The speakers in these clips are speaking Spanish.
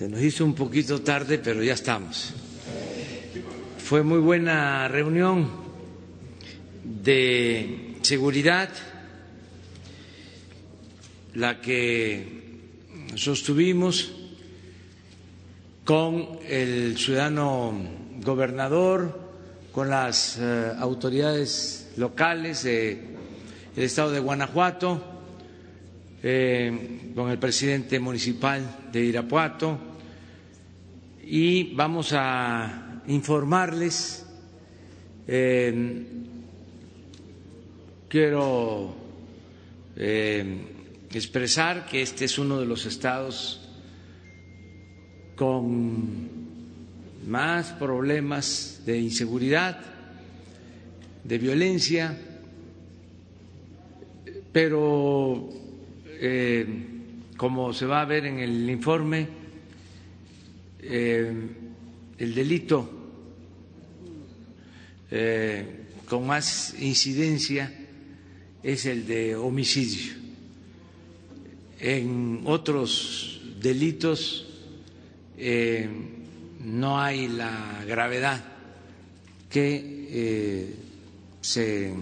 Se nos hizo un poquito tarde, pero ya estamos. Fue muy buena reunión de seguridad la que sostuvimos con el ciudadano gobernador, con las eh, autoridades locales del estado de Guanajuato, eh, con el presidente municipal de Irapuato, y vamos a informarles. Eh, quiero eh, expresar que este es uno de los estados con más problemas de inseguridad, de violencia, pero eh, como se va a ver en el informe, eh, el delito eh, con más incidencia es el de homicidio. En otros delitos eh, no hay la gravedad que se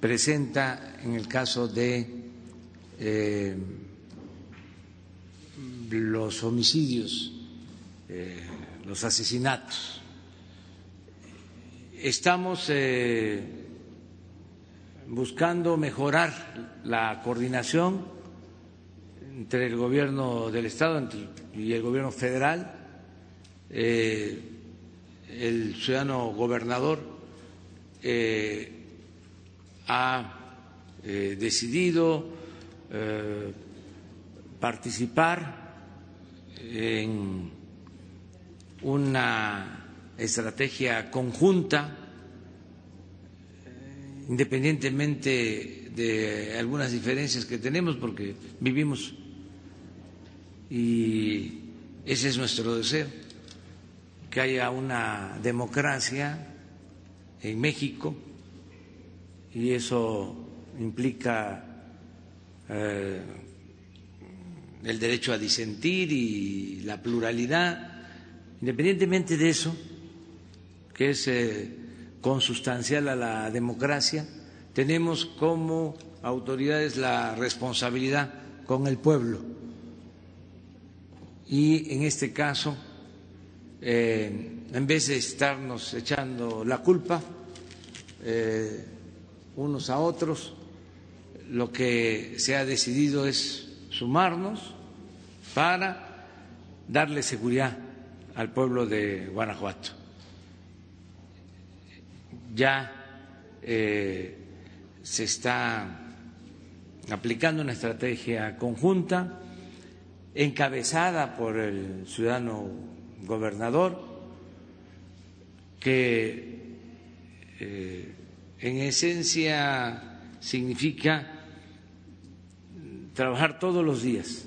presenta en el caso de los homicidios eh, los asesinatos. Estamos eh, buscando mejorar la coordinación entre el gobierno del Estado y el gobierno federal. Eh, el ciudadano gobernador ha decidido participar en una estrategia conjunta, independientemente de algunas diferencias que tenemos, porque vivimos y ese es nuestro deseo, que haya una democracia en México y eso implica eh, el derecho a disentir y la pluralidad Independientemente de eso, que es eh, consustancial a la democracia, tenemos como autoridades la responsabilidad con el pueblo. Y en este caso, eh, en vez de estarnos echando la culpa eh, unos a otros, lo que se ha decidido es sumarnos para darle seguridad al pueblo de Guanajuato. Ya eh, se está aplicando una estrategia conjunta encabezada por el ciudadano gobernador que eh, en esencia significa trabajar todos los días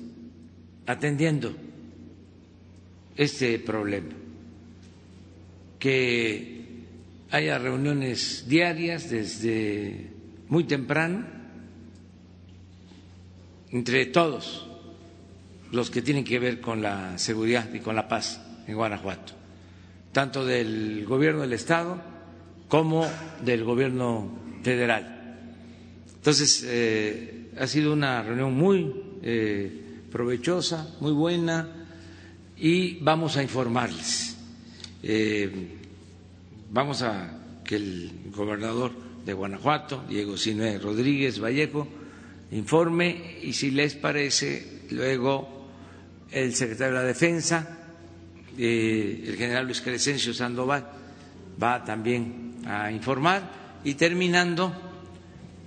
atendiendo este problema, que haya reuniones diarias desde muy temprano entre todos los que tienen que ver con la seguridad y con la paz en Guanajuato, tanto del gobierno del Estado como del gobierno federal. Entonces, eh, ha sido una reunión muy eh, provechosa, muy buena y vamos a informarles. Eh, vamos a que el gobernador de Guanajuato, Diego Sinué Rodríguez Vallejo, informe y si les parece, luego el secretario de la Defensa, eh, el general Luis Crescencio Sandoval, va también a informar y terminando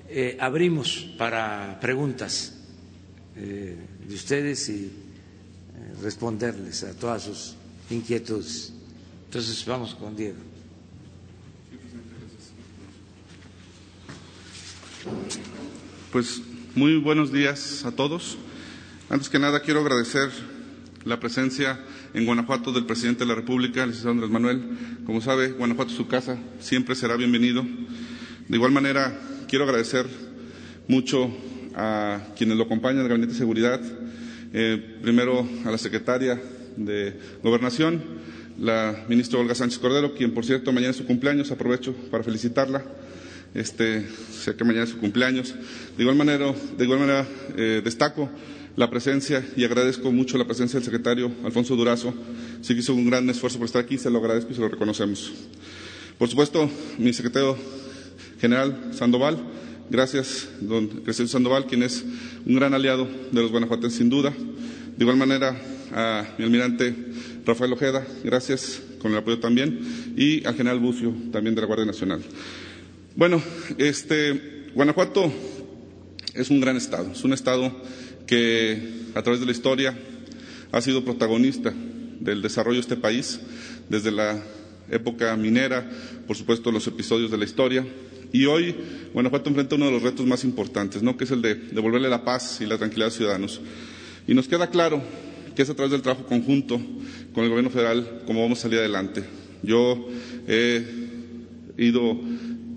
eh, abrimos para preguntas de ustedes y responderles a todas sus inquietudes. Entonces, vamos con Diego. Pues muy buenos días a todos. Antes que nada, quiero agradecer la presencia en Guanajuato del presidente de la República, el licenciado Andrés Manuel. Como sabe, Guanajuato es su casa, siempre será bienvenido. De igual manera, quiero agradecer mucho a quienes lo acompañan el Gabinete de Seguridad, Eh, primero a la secretaria de Gobernación, la ministra Olga Sánchez Cordero, quien por cierto mañana es su cumpleaños, aprovecho para felicitarla. Este, sé que mañana es su cumpleaños. De igual manera, de igual manera eh, destaco la presencia y agradezco mucho la presencia del secretario Alfonso Durazo. Sí que hizo un gran esfuerzo por estar aquí, se lo agradezco y se lo reconocemos. Por supuesto, mi secretario general Sandoval, gracias, don Crescencio Sandoval, quien es un gran aliado de los guanajuatenses sin duda. De igual manera, a mi almirante Rafael Ojeda, gracias con el apoyo también, y al general Bucio, también de la Guardia Nacional. Bueno, este, Guanajuato es un gran estado, es un estado que a través de la historia ha sido protagonista del desarrollo de este país, desde la época minera, por supuesto los episodios de la historia, y hoy Guanajuato enfrenta uno de los retos más importantes, ¿no? que es el de devolverle la paz y la tranquilidad a los ciudadanos. Y nos queda claro que es a través del trabajo conjunto con el Gobierno federal como vamos a salir adelante. Yo he ido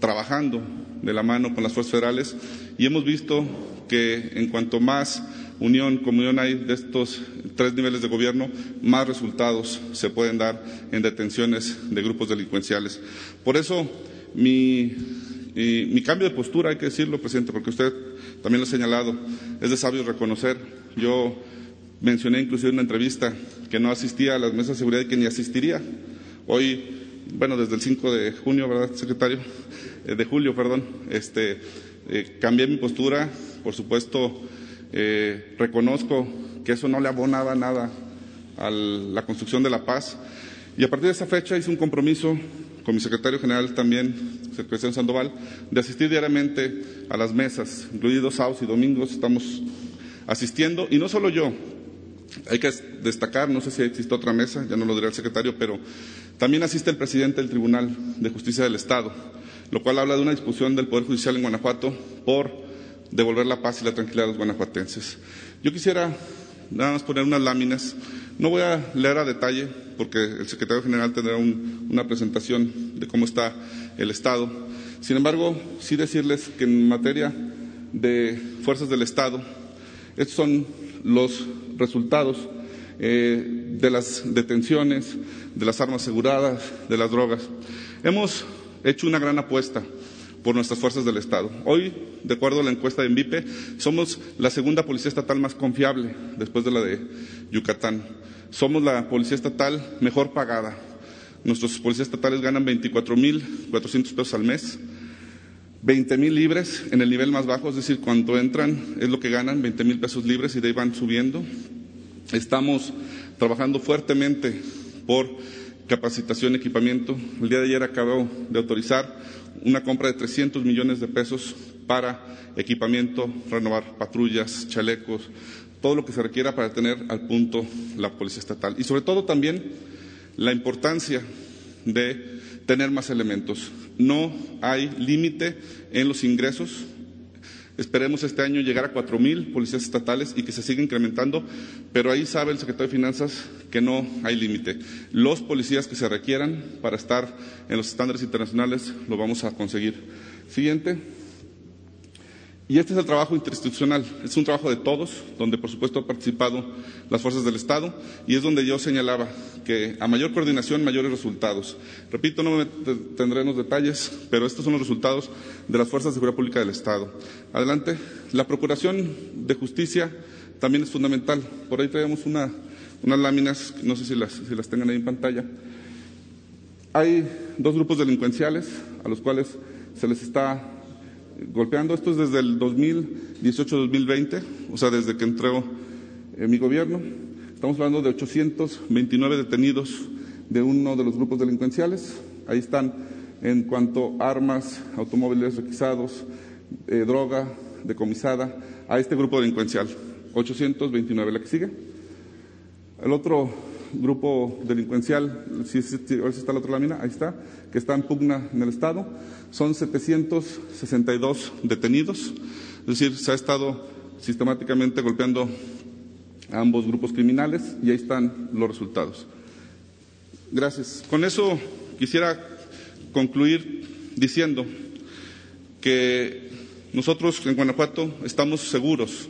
trabajando de la mano con las fuerzas federales y hemos visto que en cuanto más unión, comunión hay de estos tres niveles de gobierno, más resultados se pueden dar en detenciones de grupos delincuenciales. Por eso, mi, mi cambio de postura, hay que decirlo, presidente, porque usted también lo ha señalado, es de sabio reconocer. Yo mencioné inclusive en una entrevista que no asistía a las mesas de seguridad y que ni asistiría. Hoy, bueno, desde el 5 de junio, ¿verdad, secretario? Eh, de julio, perdón, este, eh, cambié mi postura, por supuesto, eh, reconozco que eso no le abonaba nada a la construcción de la paz y a partir de esa fecha hice un compromiso con mi secretario general también, secretario Sandoval, de asistir diariamente a las mesas, incluidos sábados y domingos, estamos asistiendo, y no solo yo, hay que destacar, no sé si existe otra mesa, ya no lo dirá el secretario, pero también asiste el presidente del Tribunal de Justicia del Estado, lo cual habla de una discusión del Poder Judicial en Guanajuato por devolver la paz y la tranquilidad a los guanajuatenses. Yo quisiera nada más poner unas láminas. No voy a leer a detalle porque el secretario general tendrá una presentación de cómo está el Estado. Sin embargo, sí decirles que en materia de fuerzas del Estado, estos son los resultados eh, de las detenciones, de las armas aseguradas, de las drogas. Hemos hecho una gran apuesta por nuestras fuerzas del Estado. Hoy, de acuerdo a la encuesta de Envipe, somos la segunda policía estatal más confiable después de la de Yucatán. Somos la policía estatal mejor pagada. Nuestros policías estatales ganan 24.400 pesos al mes, 20.000 libres en el nivel más bajo, es decir, cuando entran es lo que ganan, 20.000 pesos libres y de ahí van subiendo. Estamos trabajando fuertemente por capacitación, equipamiento. El día de ayer acabo de autorizar una compra de 300 millones de pesos para equipamiento, renovar patrullas, chalecos, todo lo que se requiera para tener al punto la Policía Estatal. Y sobre todo también la importancia de tener más elementos. No hay límite en los ingresos Esperemos este año llegar a cuatro mil policías estatales y que se siga incrementando, pero ahí sabe el secretario de Finanzas que no hay límite. Los policías que se requieran para estar en los estándares internacionales lo vamos a conseguir. Siguiente. Y este es el trabajo interinstitucional, es un trabajo de todos, donde por supuesto han participado las fuerzas del Estado y es donde yo señalaba que a mayor coordinación, mayores resultados. Repito, no me tendré en los detalles, pero estos son los resultados de las fuerzas de seguridad pública del Estado. Adelante. La Procuración de Justicia también es fundamental. Por ahí traemos unas láminas, no sé si las, si las tengan ahí en pantalla. Hay dos grupos delincuenciales a los cuales se les está golpeando. Esto es desde el 2018-2020, o sea, desde que entró en mi gobierno. Estamos hablando de 829 detenidos de uno de los grupos delincuenciales. Ahí están en cuanto armas, automóviles requisados, eh, droga decomisada a este grupo delincuencial. 829. ¿La que sigue? El otro grupo delincuencial, si, si, está la otra lámina, ahí está, que está en pugna en el Estado, son 762 detenidos, es decir, se ha estado sistemáticamente golpeando a ambos grupos criminales y ahí están los resultados. Gracias. Con eso quisiera concluir diciendo que nosotros en Guanajuato estamos seguros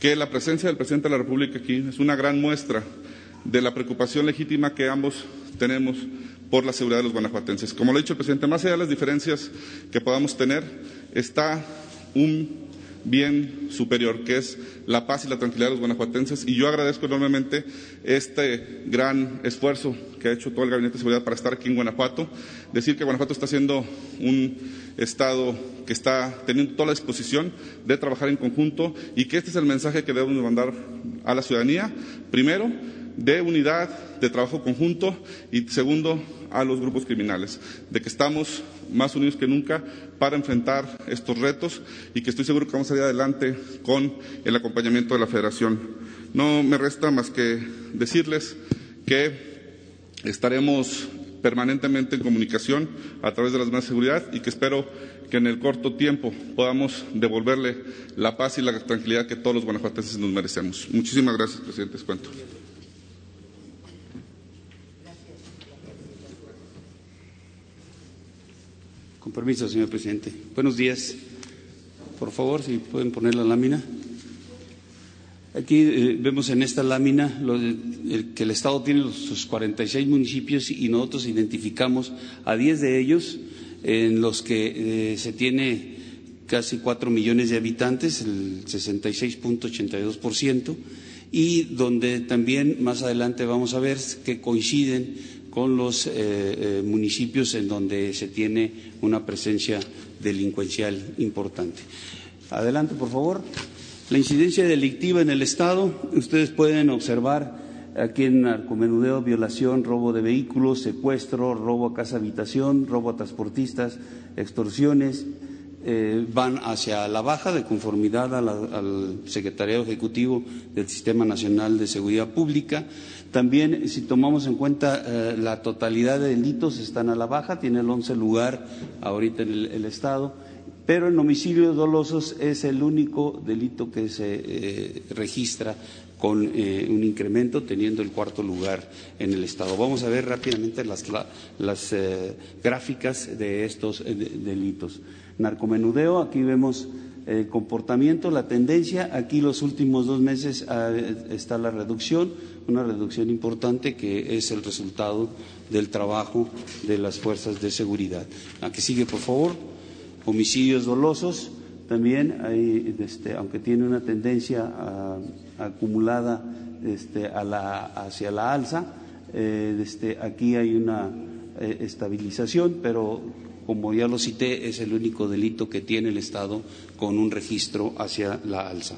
que la presencia del presidente de la República aquí es una gran muestra de la preocupación legítima que ambos tenemos por la seguridad de los guanajuatenses. Como lo ha dicho el presidente, más allá de las diferencias que podamos tener, está un bien superior, que es la paz y la tranquilidad de los guanajuatenses. Y yo agradezco enormemente este gran esfuerzo que ha hecho todo el Gabinete de Seguridad para estar aquí en Guanajuato. Decir que Guanajuato está siendo un Estado que está teniendo toda la disposición de trabajar en conjunto y que este es el mensaje que debemos mandar a la ciudadanía. Primero, de unidad, de trabajo conjunto y segundo, a los grupos criminales, de que estamos más unidos que nunca para enfrentar estos retos y que estoy seguro que vamos a salir adelante con el acompañamiento de la Federación. No me resta más que decirles que estaremos permanentemente en comunicación a través de las medidas de seguridad y que espero que en el corto tiempo podamos devolverle la paz y la tranquilidad que todos los guanajuatenses nos merecemos. Muchísimas gracias, presidente. Cuento. Con permiso, señor presidente. Buenos días. Por favor, si pueden poner la lámina. Aquí eh, vemos en esta lámina lo de, el, que el Estado tiene los, sus 46 municipios y nosotros identificamos a 10 de ellos en los que eh, se tiene casi 4 millones de habitantes, el 66.82%, y donde también más adelante vamos a ver que coinciden con los eh, eh, municipios en donde se tiene una presencia delincuencial importante. Adelante, por favor. La incidencia delictiva en el Estado, ustedes pueden observar aquí en narcomenudeo, violación, robo de vehículos, secuestro, robo a casa habitación, robo a transportistas, extorsiones, eh, van hacia la baja de conformidad al Secretariado Ejecutivo del Sistema Nacional de Seguridad Pública. También, si tomamos en cuenta eh, la totalidad de delitos, están a la baja, tiene el once lugar ahorita en el, Estado, pero en homicidios dolosos es el único delito que se eh, registra con eh, un incremento, teniendo el cuarto lugar en el Estado. Vamos a ver rápidamente las, gráficas de estos de, delitos. Narcomenudeo, aquí vemos el comportamiento, la tendencia. Aquí los últimos dos meses ah, está la reducción, una reducción importante que es el resultado del trabajo de las fuerzas de seguridad. Aquí sigue, por favor. Homicidios dolosos, también hay, este, aunque tiene una tendencia a, acumulada este, a la, hacia la alza, eh, este, aquí hay una eh, estabilización, pero como ya lo cité, es el único delito que tiene el Estado con un registro hacia la alza.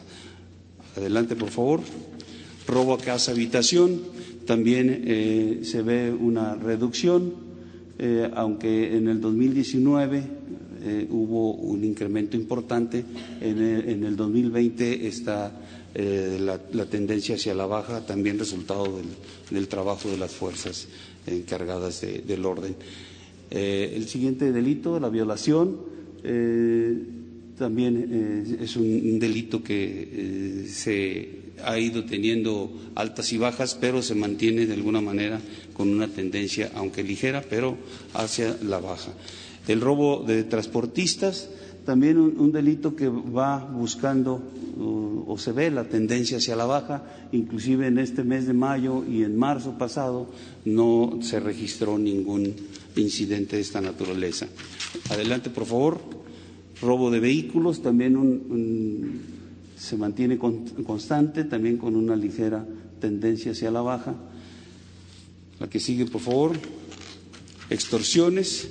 Adelante, por favor. Robo a casa habitación, también eh, se ve una reducción, eh, aunque en el 2019 eh, hubo un incremento importante, en el, en el 2020 está la, la, tendencia hacia la baja, también resultado del, del trabajo de las fuerzas encargadas de, del orden. El siguiente delito, la violación, también es un delito que se ha ido teniendo altas y bajas, pero se mantiene de alguna manera con una tendencia, aunque ligera, pero hacia la baja. El robo de transportistas, también un, delito que va buscando uh, o se ve la tendencia hacia la baja, inclusive en este mes de mayo y en marzo pasado no se registró ningún incidente de esta naturaleza. Adelante, por favor. Robo de vehículos, también un, se mantiene con, constante, también con una ligera tendencia hacia la baja. La que sigue, por favor. Extorsiones.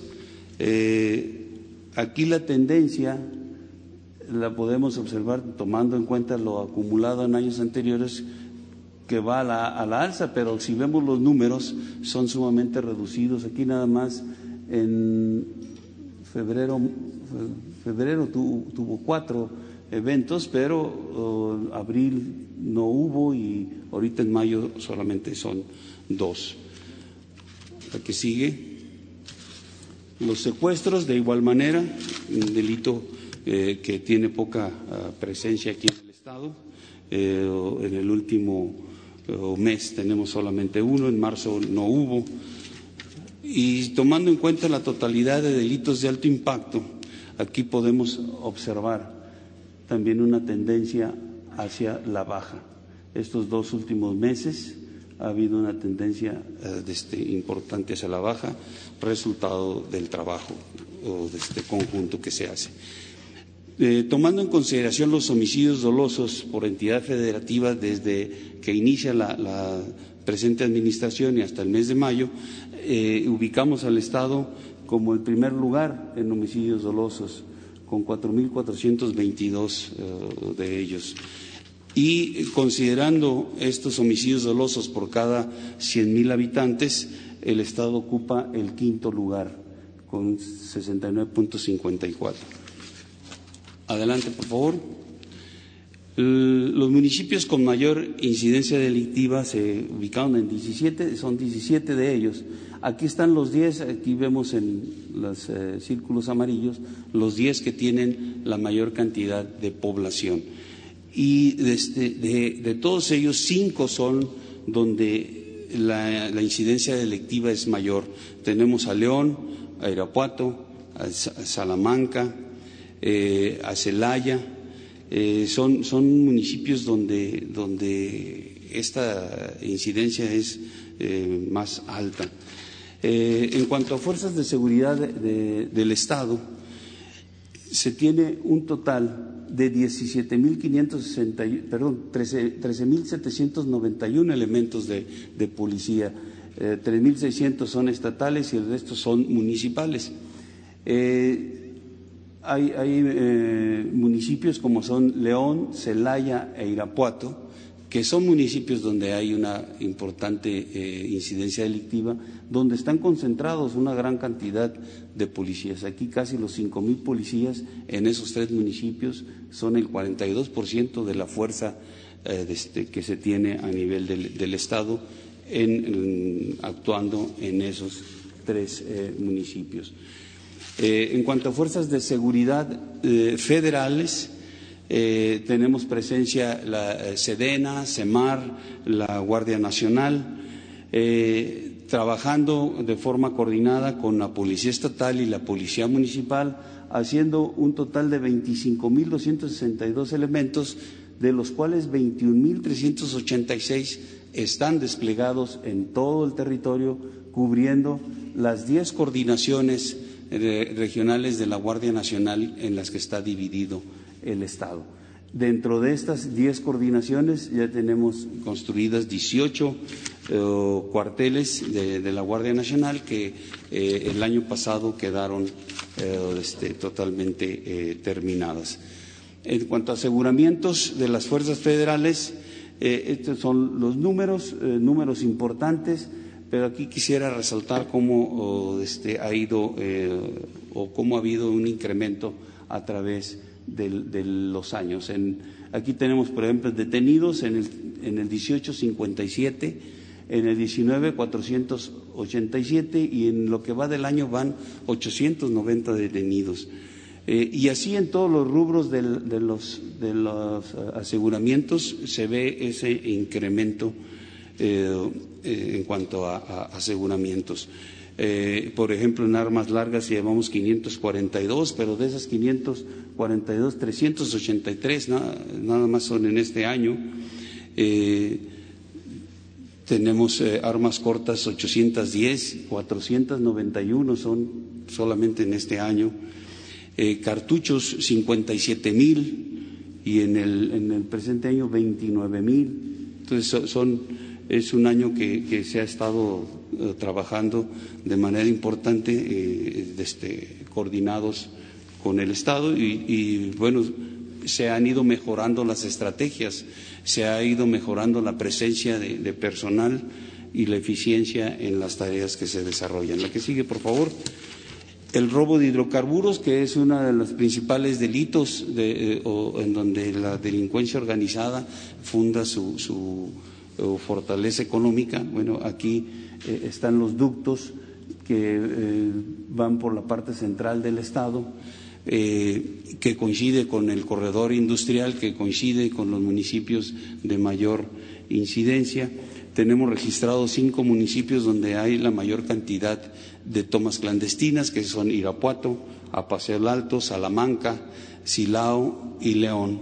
Eh, aquí la tendencia la podemos observar tomando en cuenta lo acumulado en años anteriores que va a la, a la, alza, pero si vemos los números son sumamente reducidos. Aquí nada más en febrero, febrero tuvo cuatro eventos, pero uh, abril no hubo y ahorita en mayo solamente son dos. La que sigue. Los secuestros, de igual manera, un delito eh, que tiene poca uh, presencia aquí en el Estado. Eh, en el último mes tenemos solamente uno, en marzo no hubo. Y tomando en cuenta la totalidad de delitos de alto impacto, aquí podemos observar también una tendencia hacia la baja. Estos dos últimos meses ha habido una tendencia este, importante hacia la baja, resultado del trabajo o de este conjunto que se hace. Eh, tomando en consideración los homicidios dolosos por entidad federativa desde que inicia la, presente administración y hasta el mes de mayo, eh, ubicamos al Estado como el primer lugar en homicidios dolosos, con 4.422 eh, de ellos. Y considerando estos homicidios dolosos por cada 100.000 habitantes, el Estado ocupa el quinto lugar, con 69.54. Adelante, por favor. Los municipios con mayor incidencia delictiva se ubicaron en 17, son 17 de ellos. Aquí están los 10, aquí vemos en los eh, círculos amarillos, los 10 que tienen la mayor cantidad de población. Y de, todos ellos, cinco son donde la, incidencia delictiva es mayor. Tenemos a León, a Irapuato, a Salamanca, eh, a Celaya, eh, son, son, municipios donde, donde, esta incidencia es eh, más alta. en cuanto a fuerzas de seguridad del Estado, se tiene un total de 17.560, perdón, 13.791 elementos de, de policía. 3.600 son estatales y el resto son municipales. Eh, hay, eh, municipios como son León, Celaya e Irapuato, que son municipios donde hay una importante eh, incidencia delictiva, donde están concentrados una gran cantidad de policías. Aquí casi los cinco mil policías en esos tres municipios son el 42% de la fuerza eh, este, que se tiene a nivel del, Estado actuando en esos tres municipios. Eh, en cuanto a fuerzas de seguridad eh, federales, eh, tenemos presencia la Sedena, CEMAR, la Guardia Nacional, trabajando de forma coordinada con la Policía Estatal y la Policía Municipal, haciendo un total de 25.262 elementos, de los cuales 21.386 están desplegados en todo el territorio, cubriendo las 10 coordinaciones regionales de la Guardia Nacional en las que está dividido el Estado. Dentro de estas 10 coordinaciones ya tenemos construidas 18 eh, cuarteles de, la Guardia Nacional que eh, el año pasado quedaron eh, este, totalmente terminadas. En cuanto a aseguramientos de las fuerzas federales, estos son los números, números importantes pero aquí quisiera resaltar cómo este, ha ido eh, o cómo ha habido un incremento a través de, los años. aquí tenemos, por ejemplo, detenidos en el, en el 1857, en el 19 487 y en lo que va del año van 890 detenidos. Eh, y así en todos los rubros de, los, los aseguramientos se ve ese incremento eh, eh, en cuanto a, aseguramientos. Eh, por ejemplo, en armas largas llevamos 542, pero de esas 542, 383 nada, más son en este año. tenemos armas cortas 810, 491 son solamente en este año. cartuchos 57 mil y en el, en el presente año 29 mil. Entonces son es un año que, se ha estado eh, trabajando de manera importante, eh, este, coordinados con el Estado y, bueno, se han ido mejorando las estrategias, se ha ido mejorando la presencia de, personal y la eficiencia en las tareas que se desarrollan. La que sigue, por favor. El robo de hidrocarburos, que es uno de los principales delitos eh, en donde la delincuencia organizada funda su o fortaleza económica. Bueno, aquí eh, están los ductos que eh, van por la parte central del Estado, eh, que coincide con el corredor industrial, que coincide con los municipios de mayor incidencia. Tenemos registrados cinco municipios donde hay la mayor cantidad de tomas clandestinas, que son Irapuato, Apaseo Alto, Salamanca, Silao y León.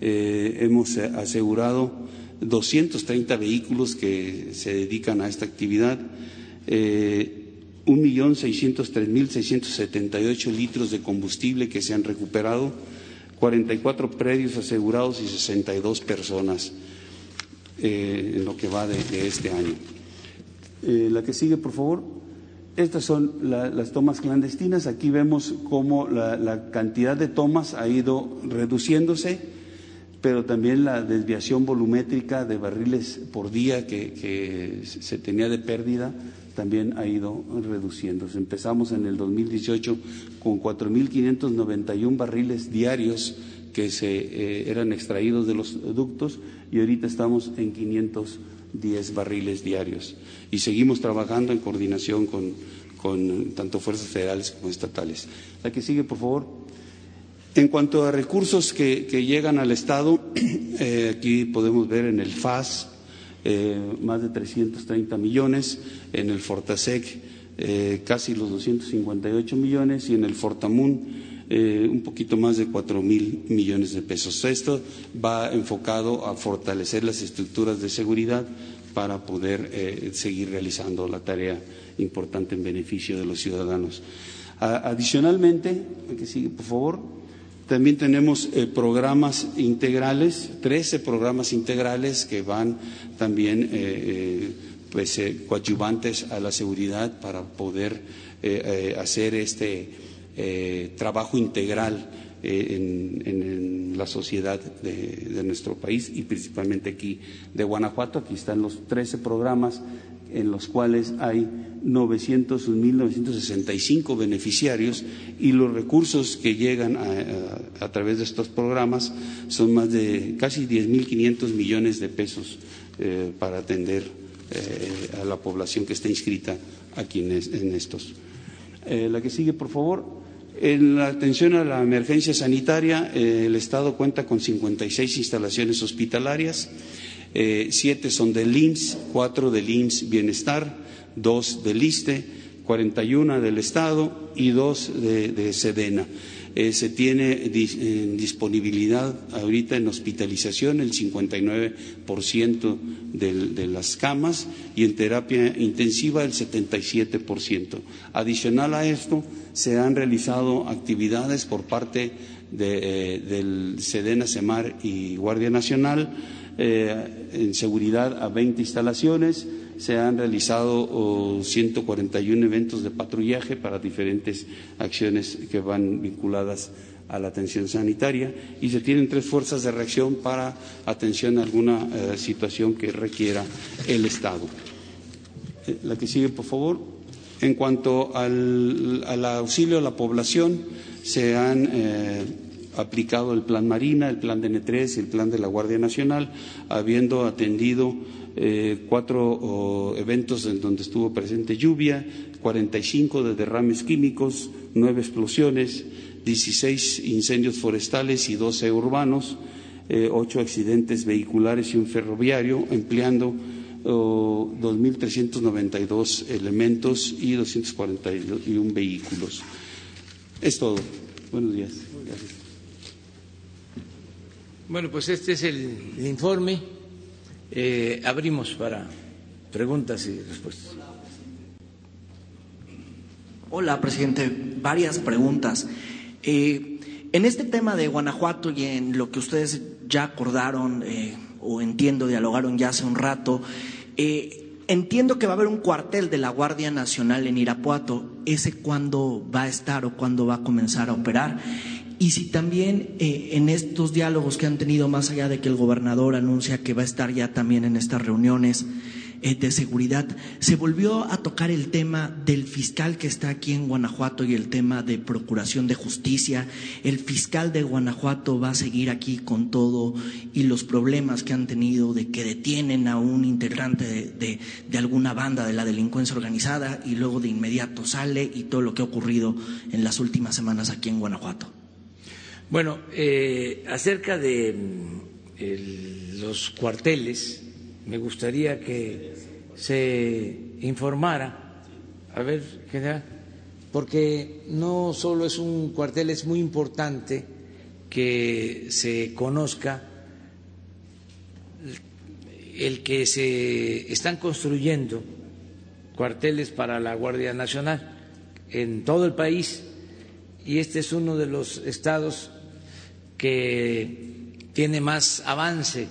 Hemos asegurado 230 vehículos que se dedican a esta actividad, eh, 1.603.678 litros de combustible que se han recuperado, 44 predios asegurados y 62 personas eh, en lo que va de, este año. Eh, la que sigue, por favor. Estas son las tomas clandestinas. Aquí vemos cómo la, cantidad de tomas ha ido reduciéndose, pero también la desviación volumétrica de barriles por día que se tenía de pérdida también ha ido reduciéndose. Empezamos en el 2018 con 4.591 barriles diarios que se eh, eran extraídos de los ductos y ahorita estamos en 510 barriles diarios. Y seguimos trabajando en coordinación con, tanto fuerzas federales como estatales. La que sigue, por favor. En cuanto a recursos que, llegan al Estado, eh, aquí podemos ver en el FAS, eh, más de 330 millones, en el Fortasec eh, casi los 258 millones y en el Fortamun un poquito más de cuatro mil millones de pesos. Esto va enfocado a fortalecer las estructuras de seguridad para poder seguir realizando la tarea importante en beneficio de los ciudadanos. adicionalmente, que sigue, por favor. También tenemos eh, programas integrales, 13 programas integrales que van también eh, eh, pues, coadyuvantes a la seguridad para poder hacer este trabajo integral en, la sociedad de, de, nuestro país y principalmente aquí de Guanajuato. Aquí están los 13 programas en los cuales hay 900.965 beneficiarios y los recursos que llegan a, través de estos programas son más de casi 10.500 millones de pesos eh, para atender eh, a la población que está inscrita aquí en, estos. Eh, la que sigue, por favor. En la atención a la emergencia sanitaria, el Estado cuenta con 56 instalaciones hospitalarias, siete son del IMSS, cuatro del IMSS Bienestar, dos del ISTE, 41 del Estado y dos de, Sedena. Eh, se tiene en disponibilidad ahorita en hospitalización el 59% de, las camas y en terapia intensiva el 77%. Adicional a esto, se han realizado actividades por parte de, eh, del Sedena, Semar y Guardia Nacional eh, en seguridad a 20 instalaciones se han realizado 141 eventos de patrullaje para diferentes acciones que van vinculadas a la atención sanitaria y se tienen tres fuerzas de reacción para atención a alguna eh, situación que requiera el Estado. Eh, la que sigue, por favor. En cuanto al, auxilio a la población, se han aplicado el Plan Marina, el Plan DN3 y el Plan de la Guardia Nacional, habiendo atendido eh, cuatro eventos en donde estuvo presente lluvia, 45 de derrames químicos, nueve explosiones, 16 incendios forestales y 12 urbanos, eh, ocho accidentes vehiculares y un ferroviario, empleando 2.392 elementos y 241 vehículos. Es todo. Buenos días. Bueno, pues este es el informe eh, abrimos para preguntas y respuestas. Hola, presidente. Varias preguntas. Eh, en este tema de Guanajuato y en lo que ustedes ya acordaron eh, o entiendo dialogaron ya hace un rato, entiendo que va a haber un cuartel de la Guardia Nacional en Irapuato. ¿Ese cuándo va a estar o cuándo va a comenzar a operar? Y si también eh, en estos diálogos que han tenido, más allá de que el gobernador anuncia que va a estar ya también en estas reuniones eh, de seguridad, se volvió a tocar el tema del fiscal que está aquí en Guanajuato y el tema de procuración de justicia. El fiscal de Guanajuato va a seguir aquí con todo y los problemas que han tenido de que detienen a un integrante de, de alguna banda de la delincuencia organizada y luego de inmediato sale y todo lo que ha ocurrido en las últimas semanas aquí en Guanajuato. Bueno, eh, acerca de mm, los cuarteles, me gustaría que se informara, a ver, general, porque no solo es un cuartel, es muy importante que se conozca el que se están construyendo cuarteles para la Guardia Nacional en todo el país y este es uno de los estados que tiene más avance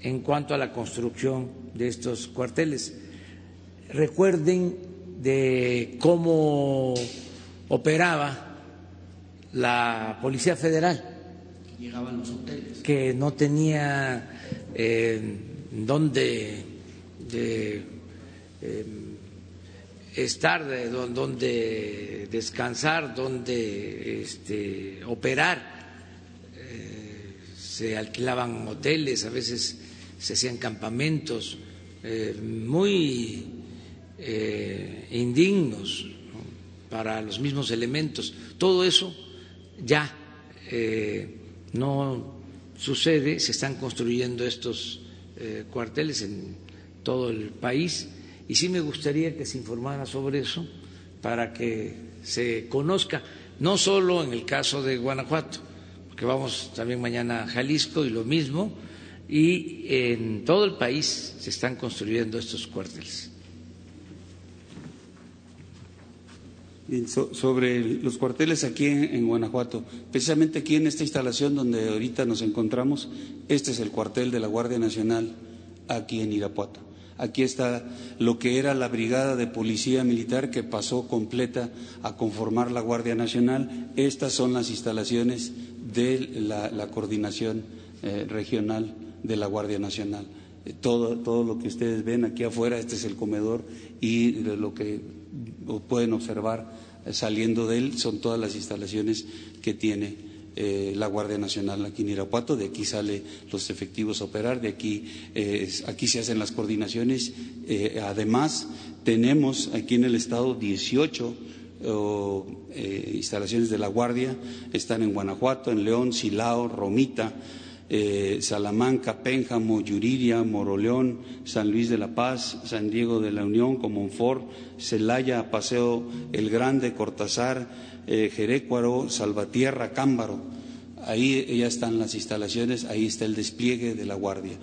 en cuanto a la construcción de estos cuarteles. Recuerden de cómo operaba la Policía Federal. Llegaban los hoteles. Que no tenía eh, dónde de, eh, estar, de, dónde descansar, dónde este, operar. Se alquilaban hoteles, a veces se hacían campamentos eh, muy eh, indignos para los mismos elementos. Todo eso ya eh, no sucede, se están construyendo estos cuarteles en todo el país y sí me gustaría que se informara sobre eso para que se conozca, no solo en el caso de Guanajuato, porque vamos también mañana a Jalisco y lo mismo, y en todo el país se están construyendo estos cuarteles. sobre los cuarteles aquí en, Guanajuato, precisamente aquí en esta instalación donde ahorita nos encontramos, este es el cuartel de la Guardia Nacional aquí en Irapuato. Aquí está lo que era la brigada de policía militar que pasó completa a conformar la Guardia Nacional. Estas son las instalaciones de la, coordinación eh, regional de la Guardia Nacional. Eh, todo, todo lo que ustedes ven aquí afuera, este es el comedor y lo que pueden observar eh, saliendo de él son todas las instalaciones que tiene la Guardia Nacional aquí en Irapuato, de aquí salen los efectivos a operar, de aquí, aquí se hacen las coordinaciones. además, tenemos aquí en el Estado 18 instalaciones de la Guardia, están en Guanajuato, en León, Silao, Romita, eh, Salamanca, Pénjamo, Yuriria, Moroleón, San Luis de la Paz, San Diego de la Unión, Comonfort, Celaya, Paseo El Grande, Cortázar, eh, Jerécuaro, Salvatierra, Cámbaro. Ahí ya están las instalaciones, ahí está el despliegue de la Guardia.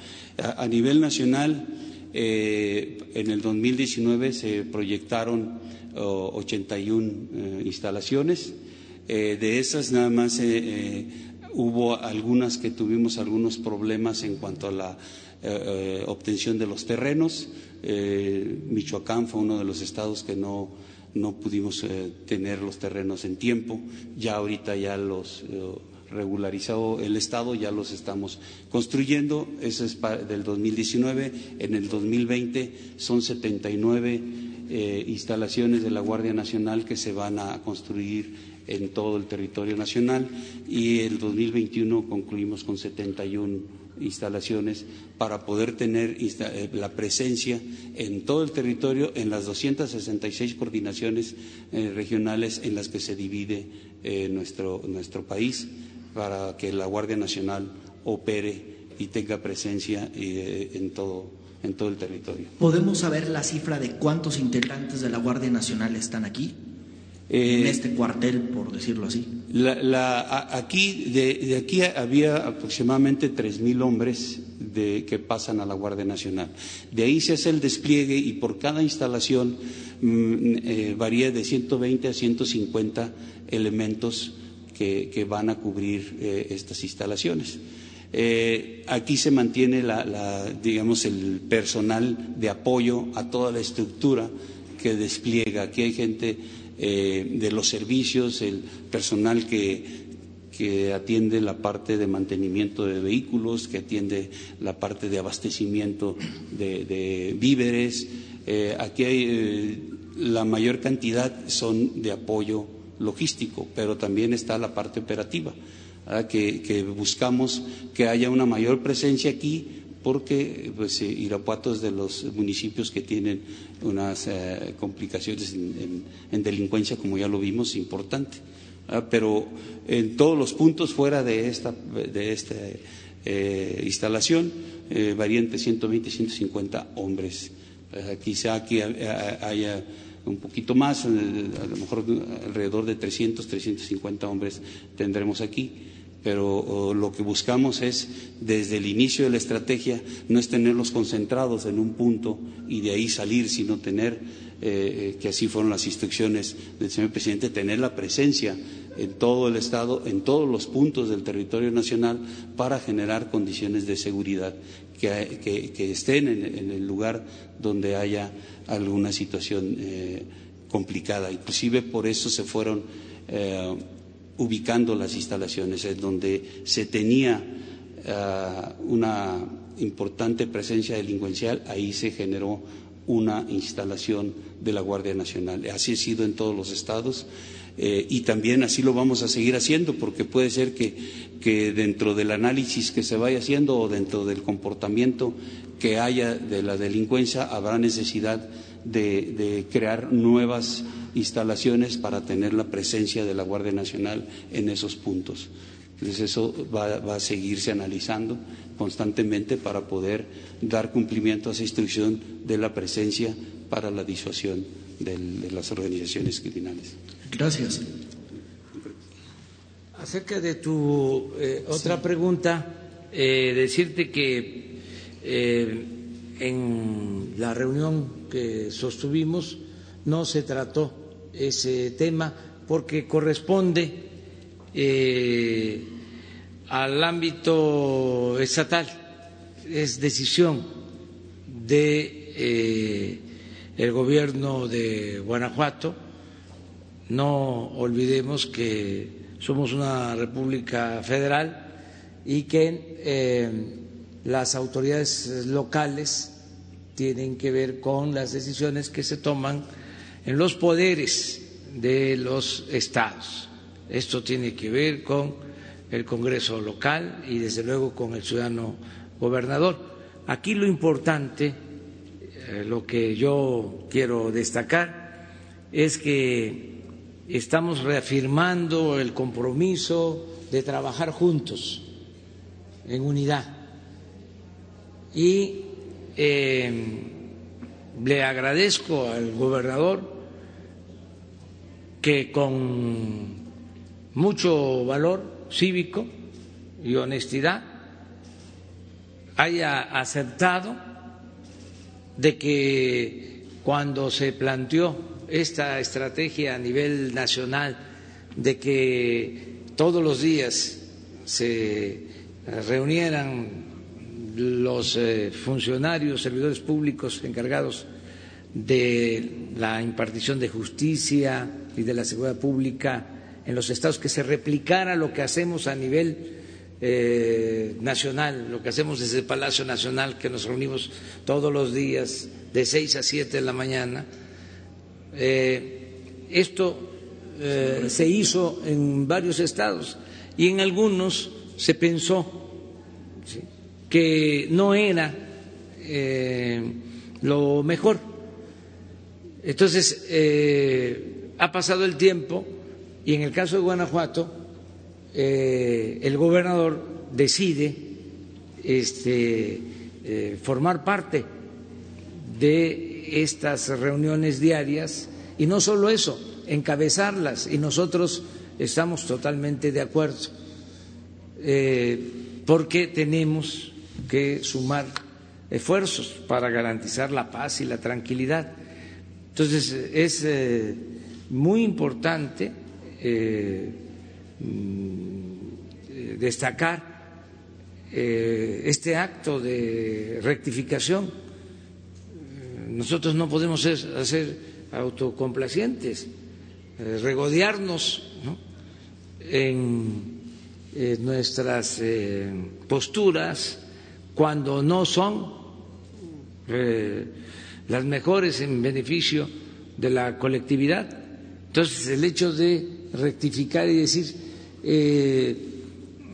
A, nivel nacional, eh, en el 2019 se proyectaron 81 instalaciones. de esas nada más Hubo algunas que tuvimos algunos problemas en cuanto a la eh, eh, obtención de los terrenos. Eh, Michoacán fue uno de los estados que no, no pudimos tener los terrenos en tiempo. Ya ahorita ya los regularizado el Estado, ya los estamos construyendo. Eso es del 2019. En el 2020 son 79 instalaciones de la Guardia Nacional que se van a construir en todo el territorio nacional. Y el 2021 concluimos con 71 instalaciones para poder tener eh, la presencia en todo el territorio en las 266 coordinaciones eh, regionales en las que se divide eh, nuestro, nuestro país para que la Guardia Nacional opere y tenga presencia en todo, en todo el territorio. ¿Podemos saber la cifra de cuántos integrantes de la Guardia Nacional están aquí? en eh, este cuartel, por decirlo así. aquí, de, aquí había aproximadamente 3.000 hombres de, que pasan a la Guardia Nacional. De ahí se hace el despliegue y por cada instalación mm, eh, varía de 120 a 150 elementos que, van a cubrir eh, estas instalaciones. Aquí se mantiene digamos, el personal de apoyo a toda la estructura que despliega. Aquí hay gente eh, de los servicios, el personal que, atiende la parte de mantenimiento de vehículos, que atiende la parte de abastecimiento de, víveres. Eh, aquí hay eh, la mayor cantidad son de apoyo logístico, pero también está la parte operativa, que, buscamos que haya una mayor presencia aquí porque pues, Irapuato es de los municipios que tienen unas eh, complicaciones en, delincuencia, como ya lo vimos, importante. Pero en todos los puntos fuera de esta, de esta eh, instalación eh, varían entre 120 y 150 hombres. quizá aquí haya un poquito más, a lo mejor alrededor de 300, 350 hombres tendremos aquí pero lo que buscamos es, desde el inicio de la estrategia, no es tenerlos concentrados en un punto y de ahí salir, sino tener, eh, que así fueron las instrucciones del señor presidente, tener la presencia en todo el Estado, en todos los puntos del territorio nacional, para generar condiciones de seguridad que, estén en, el lugar donde haya alguna situación eh, complicada. Inclusive por eso se fueron eh, ubicando las instalaciones, en donde se tenía eh, una importante presencia delincuencial, ahí se generó una instalación de la Guardia Nacional. Así ha sido en todos los estados eh, y también así lo vamos a seguir haciendo porque puede ser que, que, dentro del análisis que se vaya haciendo o dentro del comportamiento que haya de la delincuencia habrá necesidad de, crear nuevas instalaciones para tener la presencia de la Guardia Nacional en esos puntos. Entonces eso va, a seguirse analizando constantemente para poder dar cumplimiento a esa instrucción de la presencia para la disuasión de las organizaciones criminales. Gracias. Acerca de tu eh, otra pregunta, eh, decirte que eh, en la reunión que sostuvimos no se trató ese tema porque corresponde eh, al ámbito estatal, es decisión de eh, gobierno de Guanajuato. No olvidemos que somos una república federal y que eh, las autoridades locales tienen que ver con las decisiones que se toman en los poderes de los estados. Esto tiene que ver con el Congreso local y desde luego con el ciudadano gobernador. Aquí lo importante, eh, lo que yo quiero destacar, es que estamos reafirmando el compromiso de trabajar juntos, en unidad. Y eh, le agradezco al gobernador que con mucho valor cívico y honestidad haya aceptado de que cuando se planteó esta estrategia a nivel nacional de que todos los días se reunieran los eh, funcionarios, servidores públicos encargados de la impartición de justicia y de la seguridad pública en los estados, que se replicara lo que hacemos a nivel eh, nacional, lo que hacemos desde el Palacio Nacional, que nos reunimos todos los días de seis a siete de la mañana. Eh, esto se hizo en varios estados y en algunos se pensó que no era eh, lo mejor. Entonces, eh, ha pasado el tiempo y en el caso de Guanajuato, eh, el gobernador decide este, formar parte de estas reuniones diarias y no solo eso, encabezarlas y nosotros estamos totalmente de acuerdo porque tenemos que sumar esfuerzos para garantizar la paz y la tranquilidad. Entonces, es eh, muy importante eh, mm, destacar eh, este acto de rectificación. Nosotros no podemos ser, autocomplacientes, regodearnos en nuestras posturas cuando no son eh, las mejores en beneficio de la colectividad. Entonces, el hecho de rectificar y decir eh,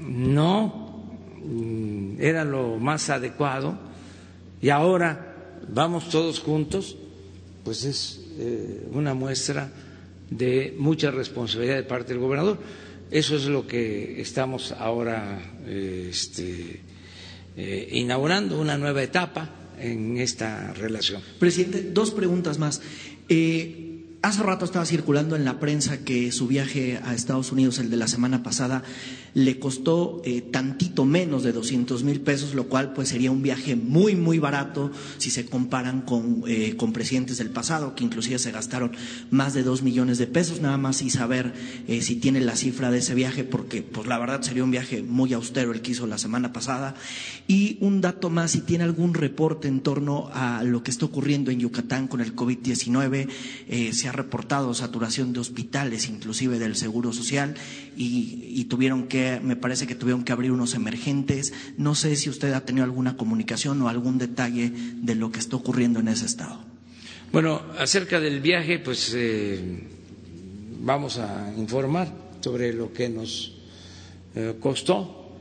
no mm, era lo más adecuado y ahora vamos todos juntos, pues es eh, una muestra de mucha responsabilidad de parte del gobernador. Eso es lo que estamos ahora este, eh, inaugurando una nueva etapa en esta relación. Presidente, dos preguntas más. Hace rato estaba circulando en la prensa que su viaje a Estados Unidos, el de la semana pasada, le costó eh, tantito menos de 200 mil pesos, lo cual pues sería un viaje muy, muy barato si se comparan con, eh, con presidentes del pasado, que inclusive se gastaron más de dos millones de pesos, nada más y saber eh, si tiene la cifra de ese viaje, porque pues la verdad sería un viaje muy austero el que hizo la semana pasada. Y un dato más, si tiene algún reporte en torno a lo que está ocurriendo en Yucatán con el COVID-19, se ha reportado saturación de hospitales, inclusive del Seguro Social, y tuvieron que me parece que tuvieron que abrir unos emergentes. No sé si usted ha tenido alguna comunicación o algún detalle de lo que está ocurriendo en ese estado. Bueno, acerca del viaje, pues eh, vamos a informar sobre lo que nos eh, costó.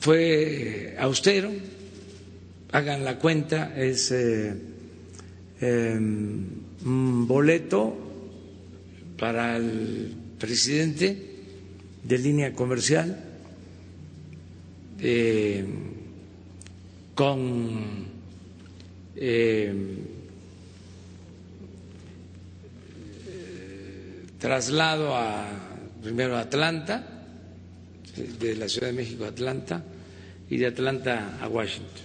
Fue austero, hagan la cuenta, es eh, em, un boleto para el presidente de línea comercial eh, con eh, traslado a primero a Atlanta, de la Ciudad de México a Atlanta y de Atlanta a Washington,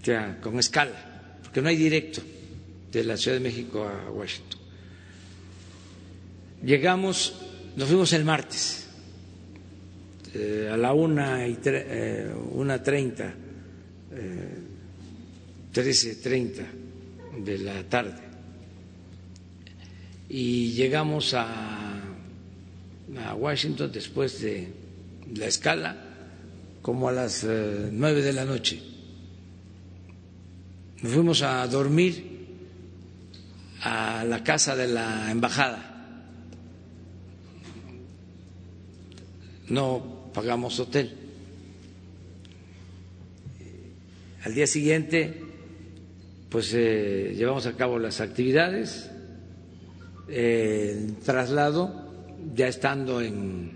o sea, con escala, porque no hay directo de la Ciudad de México a Washington. Llegamos, nos fuimos el martes eh, a la una y eh, una treinta, eh, trece treinta de la tarde y llegamos a, a Washington después de la escala como a las nueve de la noche. Nos fuimos a dormir a la casa de la embajada. No pagamos hotel. Al día siguiente, pues eh, llevamos a cabo las actividades, el traslado, ya estando en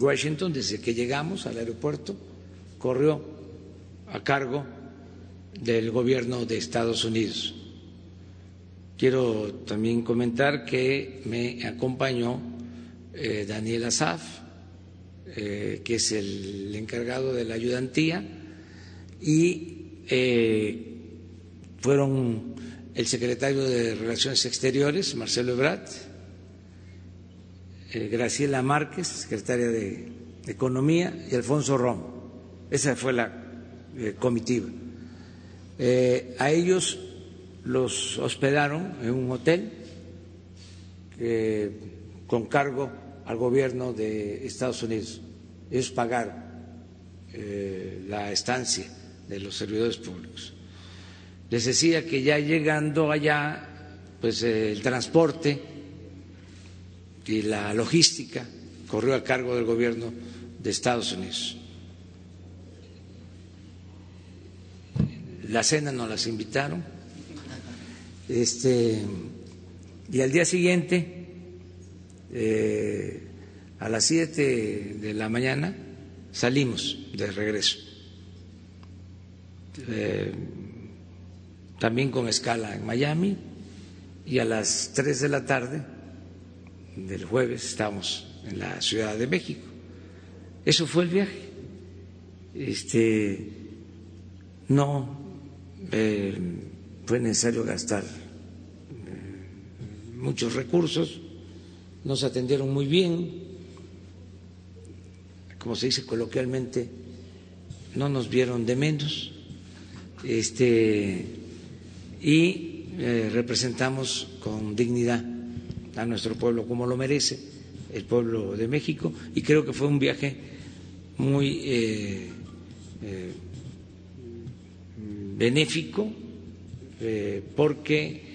Washington, desde que llegamos al aeropuerto, corrió a cargo del gobierno de Estados Unidos. Quiero también comentar que me acompañó eh, Daniel Asaf, eh, que es el encargado de la ayudantía, y eh, fueron el secretario de Relaciones Exteriores, Marcelo Ebrard, eh, Graciela Márquez, secretaria de Economía, y Alfonso Romo. Esa fue la comitiva. a ellos los hospedaron en un hotel con cargo al gobierno de Estados Unidos. Ellos pagaron eh, la estancia de los servidores públicos. Les decía que ya llegando allá, pues eh, el transporte y la logística corrió a cargo del gobierno de Estados Unidos. La cena nos las invitaron. Este, y al día siguiente eh, a las siete de la mañana salimos de regreso. Eh, también con escala en Miami y a las tres de la tarde del jueves estamos en la Ciudad de México. Eso fue el viaje. Este, no eh, fue necesario gastar muchos recursos nos atendieron muy bien, como se dice coloquialmente, no nos vieron de menos, este, y eh, representamos con dignidad a nuestro pueblo como lo merece el pueblo de México. Y creo que fue un viaje muy eh, eh, benéfico porque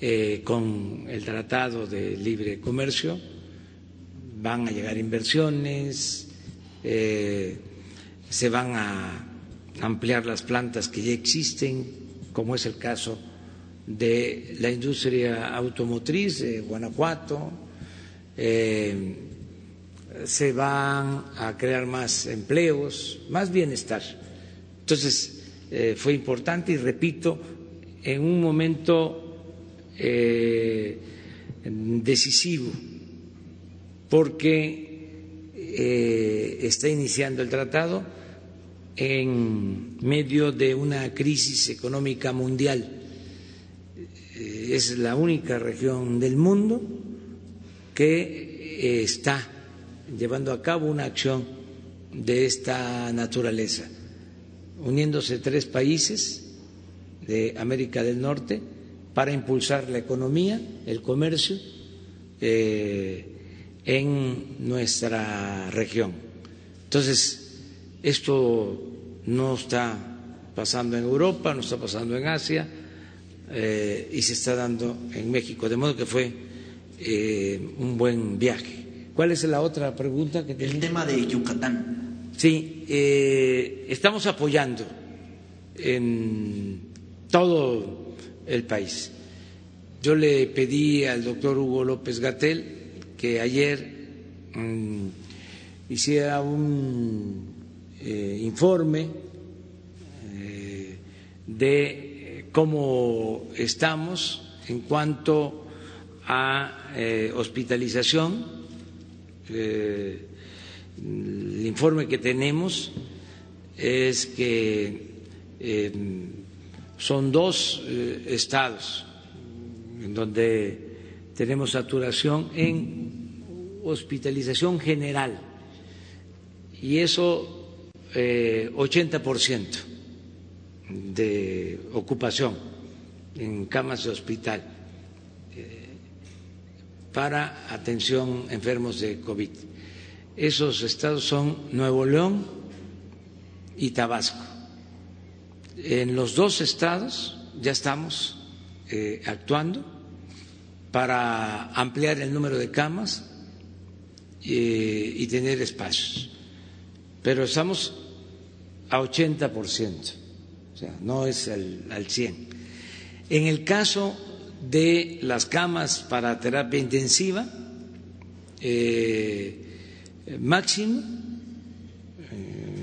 eh, con el Tratado de Libre Comercio van a llegar inversiones, eh, se van a ampliar las plantas que ya existen, como es el caso de la industria automotriz de Guanajuato, eh, se van a crear más empleos, más bienestar. Entonces, fue importante y repito, en un momento eh, decisivo porque eh, está iniciando el tratado en medio de una crisis económica mundial. Eh, es la única región del mundo que está llevando a cabo una acción de esta naturaleza, uniéndose tres países de América del Norte para impulsar la economía, el comercio eh, en nuestra región. Entonces, esto no está pasando en Europa, no está pasando en Asia eh, y se está dando en México, de modo que fue eh, un buen viaje. ¿Cuál es la otra pregunta que El tema de Yucatán. Sí, estamos apoyando en todo el país. Yo le pedí al doctor Hugo López Gatel que ayer mm, hiciera un eh, informe eh, de cómo estamos en cuanto a eh, hospitalización. el informe que tenemos es que son dos eh, estados en donde tenemos saturación en hospitalización general y eso eh, 80% de ocupación en camas de hospital eh, para atención enfermos de COVID. Esos estados son Nuevo León y Tabasco en los dos estados ya estamos eh, actuando para ampliar el número de camas eh, y tener espacios, pero estamos a 80%, o sea, no es al 100%. En el caso de las camas para terapia intensiva, eh, máximo,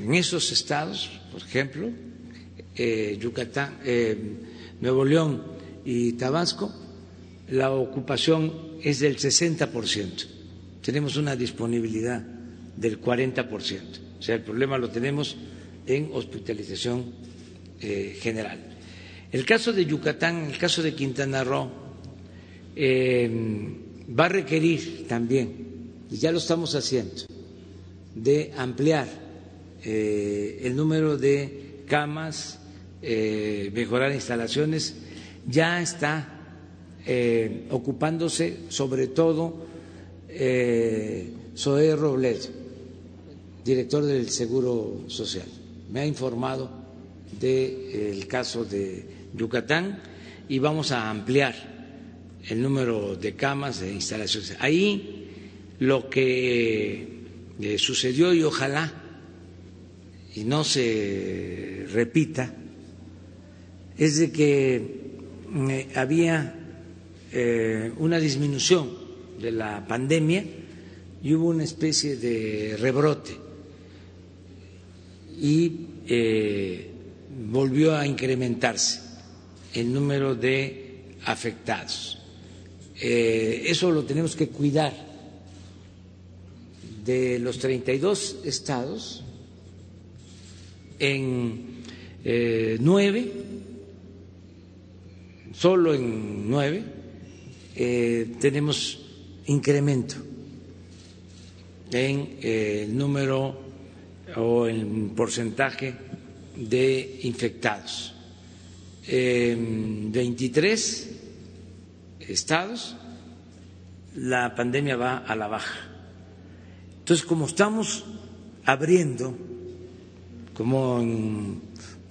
en esos estados, por ejemplo, eh, Yucatán, eh, Nuevo León y Tabasco, la ocupación es del 60%. Tenemos una disponibilidad del 40%. O sea, el problema lo tenemos en hospitalización eh, general. El caso de Yucatán, el caso de Quintana Roo, va a requerir también, y ya lo estamos haciendo, de ampliar el número de camas eh, mejorar instalaciones, ya está eh, ocupándose sobre todo eh, Zoé director del Seguro Social. Me ha informado del caso de Yucatán y vamos a ampliar el número de camas de instalaciones. Ahí lo que eh, sucedió y ojalá y no se repita es de que eh, había eh, una disminución de la pandemia y hubo una especie de rebrote y eh, volvió a incrementarse el número de afectados. eso lo tenemos que cuidar. De los 32 estados, en nueve solo en nueve eh, tenemos incremento en eh, el número o el porcentaje de infectados. En 23 estados la pandemia va a la baja. Entonces, como estamos abriendo, como en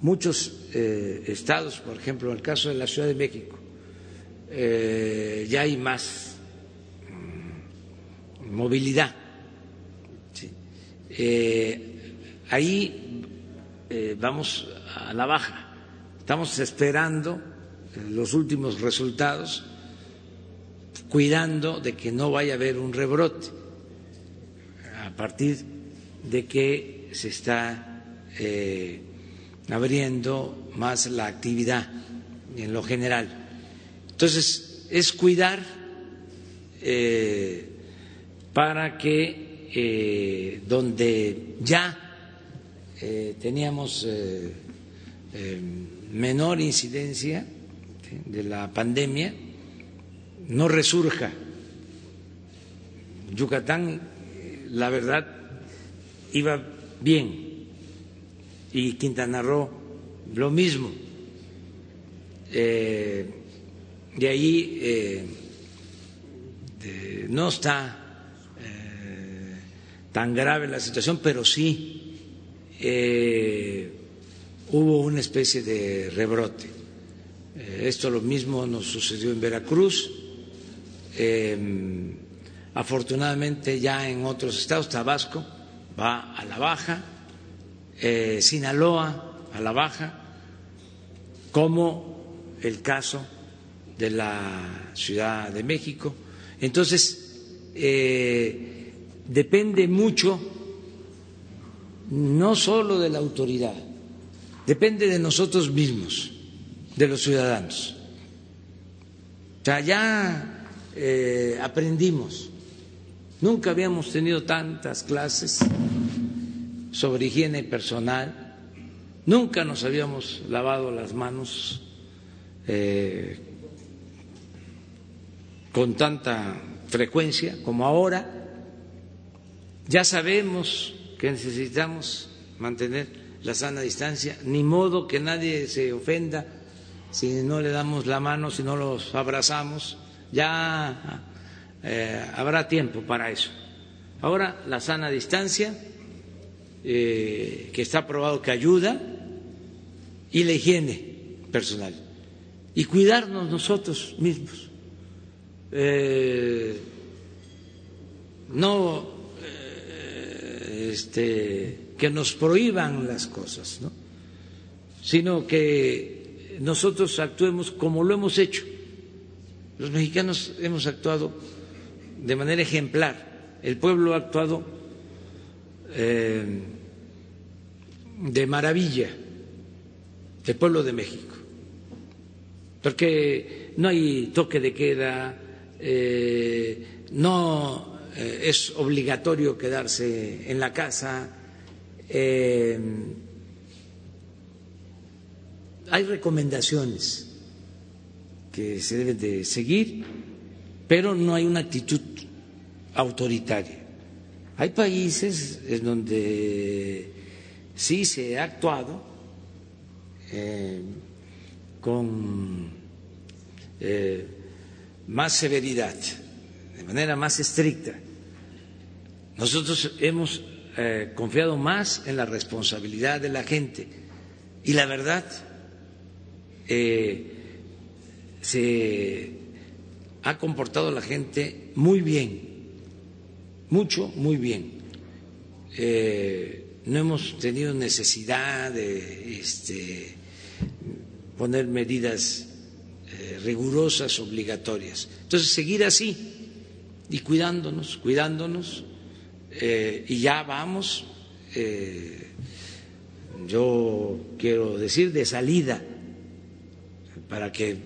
muchos eh, estados, por ejemplo, en el caso de la Ciudad de México, eh, ya hay más mm, movilidad. Eh, ahí vamos a la baja. Estamos esperando los últimos resultados, cuidando de que no vaya a haber un rebrote a partir de que se está abriendo más la actividad en lo general. Entonces, es cuidar eh, para que eh, donde ya eh, teníamos menor incidencia de la pandemia, no resurja. Yucatán, la verdad, iba bien y Quintana Roo lo mismo. de ahí no está eh, tan grave la situación, pero sí eh, hubo una especie de rebrote. Eh, esto lo mismo nos sucedió en Veracruz. afortunadamente ya en otros estados, Tabasco va a la baja, Sinaloa a la baja, como el caso de la Ciudad de México entonces, eh, depende mucho no solo de la autoridad, depende de nosotros mismos, de los ciudadanos. O sea, ya eh, aprendimos, nunca habíamos tenido tantas clases sobre higiene personal, nunca nos habíamos lavado las manos eh, con tanta frecuencia como ahora. Ya sabemos que necesitamos mantener la sana distancia, ni modo que nadie se ofenda si no le damos la mano, si no los abrazamos. Ya eh, habrá tiempo para eso. Ahora, la sana distancia, eh, que está probado que ayuda, y la higiene personal. Y cuidarnos nosotros mismos eh, no eh, este, que nos prohíban las cosas, ¿no? sino que nosotros actuemos como lo hemos hecho. Los mexicanos hemos actuado de manera ejemplar, el pueblo ha actuado eh, de maravilla, el pueblo de México, porque no hay toque de queda, eh, no eh, es obligatorio quedarse en la casa. Hay recomendaciones que se deben de seguir, pero no hay una actitud autoritaria. Hay países en donde sí se ha actuado con más severidad, de manera más estricta. Nosotros hemos eh, confiado más en la responsabilidad de la gente y la verdad eh, se ha comportado la gente muy bien, mucho, muy bien. Eh, no hemos tenido necesidad de este, poner medidas rigurosas, obligatorias. Entonces, seguir así y cuidándonos, cuidándonos, eh, y ya vamos, eh, yo quiero decir, de salida, para que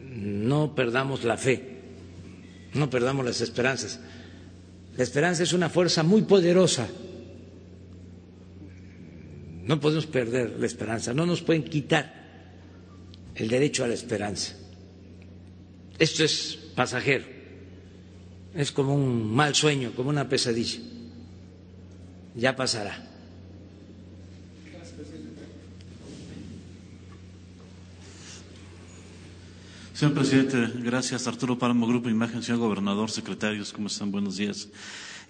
no perdamos la fe, no perdamos las esperanzas. La esperanza es una fuerza muy poderosa. No podemos perder la esperanza, no nos pueden quitar el derecho a la esperanza. Esto es pasajero, es como un mal sueño, como una pesadilla. Ya pasará. Señor presidente, gracias. Arturo Páramo, Grupo Imagen, señor gobernador, secretarios, ¿cómo están? Buenos días.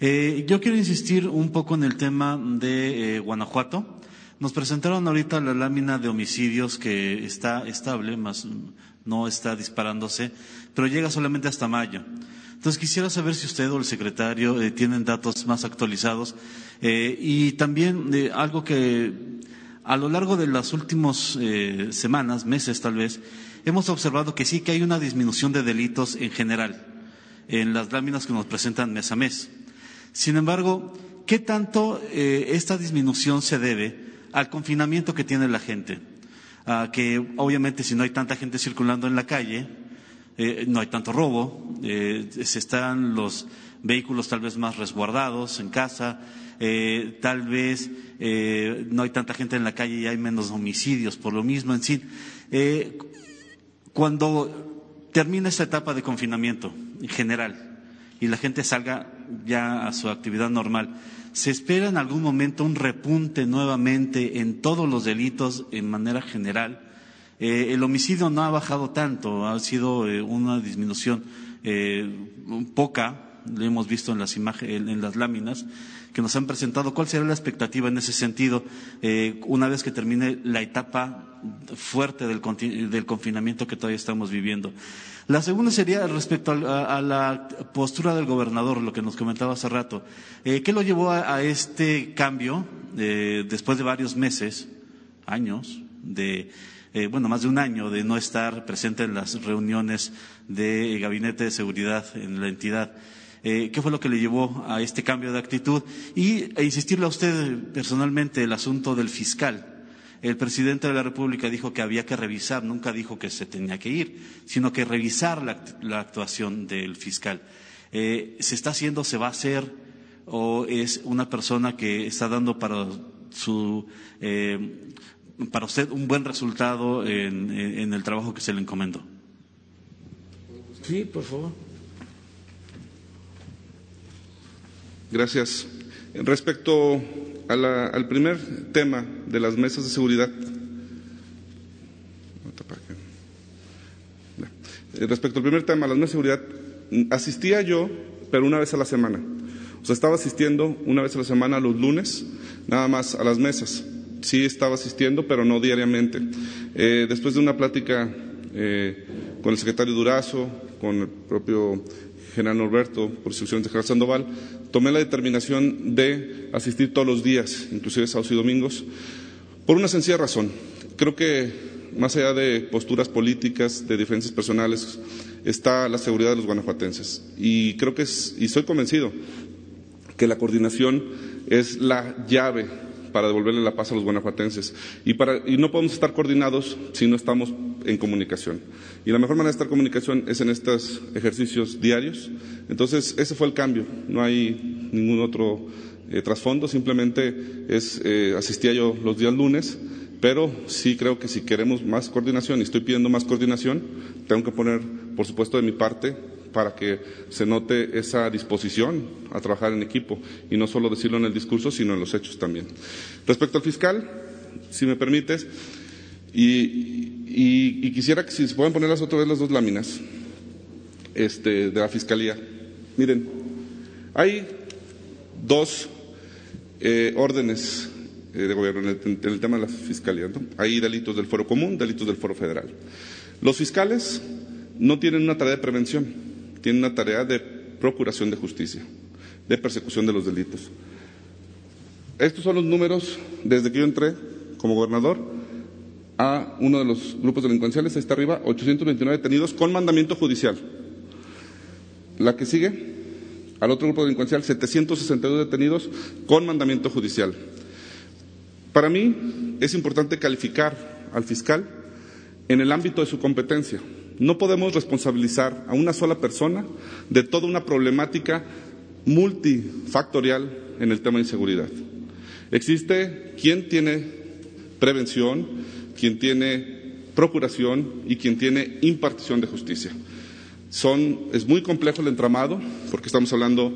Eh, yo quiero insistir un poco en el tema de eh, Guanajuato. Nos presentaron ahorita la lámina de homicidios que está estable, más no está disparándose, pero llega solamente hasta mayo. Entonces quisiera saber si usted o el secretario eh, tienen datos más actualizados eh, y también algo que a lo largo de las últimas semanas, meses tal vez, hemos observado que sí que hay una disminución de delitos en general en las láminas que nos presentan mes a mes. Sin embargo, ¿qué tanto esta disminución se debe al confinamiento que tiene la gente? que obviamente si no hay tanta gente circulando en la calle, eh, no hay tanto robo, Eh, se están los vehículos tal vez más resguardados en casa, eh, tal vez eh, no hay tanta gente en la calle y hay menos homicidios por lo mismo, en sí. Cuando termina esta etapa de confinamiento en general y la gente salga ya a su actividad normal, ¿se espera en algún momento un repunte nuevamente en todos los delitos en manera general? el homicidio no ha bajado tanto, ha sido una disminución poca, lo hemos visto en las imágenes, en las láminas que nos han presentado. ¿Cuál será la expectativa en ese sentido eh, una vez que termine la etapa fuerte del, confinamiento que todavía estamos viviendo? La segunda sería respecto a, la postura del gobernador, lo que nos comentaba hace rato. Eh, ¿Qué lo llevó a, este cambio eh, después de varios meses, años, de bueno, más de un año de no estar presente en las reuniones de gabinete de seguridad en la entidad? Eh, qué fue lo que le llevó a este cambio de actitud y e insistirle a usted personalmente el asunto del fiscal. El presidente de la República dijo que había que revisar, nunca dijo que se tenía que ir, sino que revisar la, actuación del fiscal. Eh, ¿Se está haciendo, se va a hacer o es una persona que está dando para su eh, para usted un buen resultado en el trabajo que se le encomendó? Sí, por favor. Gracias. Respecto al primer tema de las mesas de seguridad, respecto al primer tema, las mesas de seguridad, asistía yo, pero una vez a la semana. O sea, estaba asistiendo una vez a la semana los lunes, nada más a las mesas. Sí estaba asistiendo, pero no diariamente. Eh, después de una plática eh, con el secretario Durazo, con el propio general Norberto, por instrucciones de general Sandoval, tomé la determinación de asistir todos los días, inclusive sábados y domingos, por una sencilla razón. Creo que más allá de posturas políticas, de diferencias personales, está la seguridad de los guanajuatenses. Y creo que es, y soy convencido que la coordinación es la llave para devolverle la paz a los guanajuatenses. Y, no podemos estar coordinados si no estamos en comunicación. Y la mejor manera de estar en comunicación es en estos ejercicios diarios. Entonces, ese fue el cambio. No hay ningún otro eh, trasfondo, simplemente es, eh, asistía yo los días lunes, pero sí creo que si queremos más coordinación y estoy pidiendo más coordinación, tengo que poner, por supuesto, de mi parte para que se note esa disposición a trabajar en equipo y no solo decirlo en el discurso, sino en los hechos también. Respecto al fiscal, si me permites, y, quisiera que si se puedan poner las otra vez las dos láminas este, de la fiscalía. Miren, hay dos eh, órdenes eh, de gobierno en el, tema de la fiscalía. Hay delitos del foro común, delitos del foro federal. Los fiscales no tienen una tarea de prevención tiene una tarea de procuración de justicia, de persecución de los delitos. Estos son los números desde que yo entré como gobernador a uno de los grupos delincuenciales, ahí está arriba, 829 detenidos con mandamiento judicial. La que sigue, al otro grupo delincuencial, 762 detenidos con mandamiento judicial. Para mí es importante calificar al fiscal en el ámbito de su competencia. No podemos responsabilizar a una sola persona de toda una problemática multifactorial en el tema de inseguridad. Existe quien tiene prevención, quien tiene procuración y quien tiene impartición de justicia. es muy complejo el entramado porque estamos hablando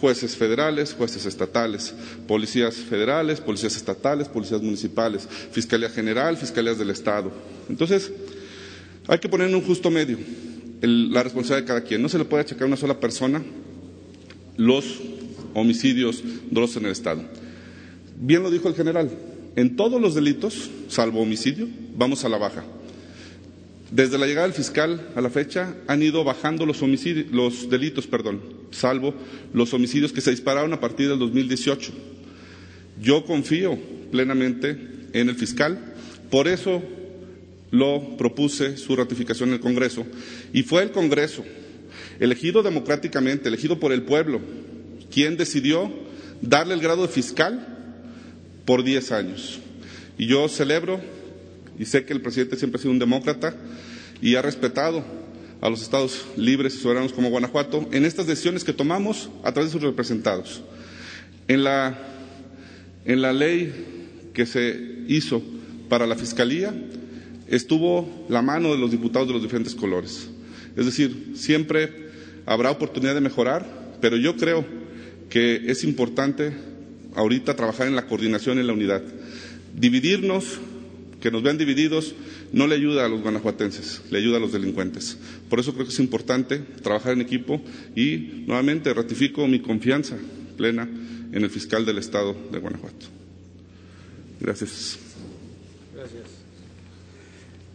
jueces federales, jueces estatales, policías federales, policías estatales, policías municipales, Fiscalía General, Fiscalías del Estado. Entonces, hay que poner en un justo medio la responsabilidad de cada quien. No se le puede achacar a una sola persona los homicidios dolosos en el Estado. Bien lo dijo el general, en todos los delitos, salvo homicidio, vamos a la baja. Desde la llegada del fiscal a la fecha han ido bajando los, los delitos, perdón, salvo los homicidios que se dispararon a partir del 2018. Yo confío plenamente en el fiscal, por eso lo propuse su ratificación en el Congreso y fue el Congreso, elegido democráticamente, elegido por el pueblo, quien decidió darle el grado de fiscal por diez años. Y yo celebro y sé que el presidente siempre ha sido un demócrata y ha respetado a los estados libres y soberanos como Guanajuato en estas decisiones que tomamos a través de sus representados. En la, en la ley que se hizo para la Fiscalía estuvo la mano de los diputados de los diferentes colores. Es decir, siempre habrá oportunidad de mejorar, pero yo creo que es importante ahorita trabajar en la coordinación y en la unidad. Dividirnos, que nos vean divididos, no le ayuda a los guanajuatenses, le ayuda a los delincuentes. Por eso creo que es importante trabajar en equipo y nuevamente ratifico mi confianza plena en el fiscal del Estado de Guanajuato. Gracias.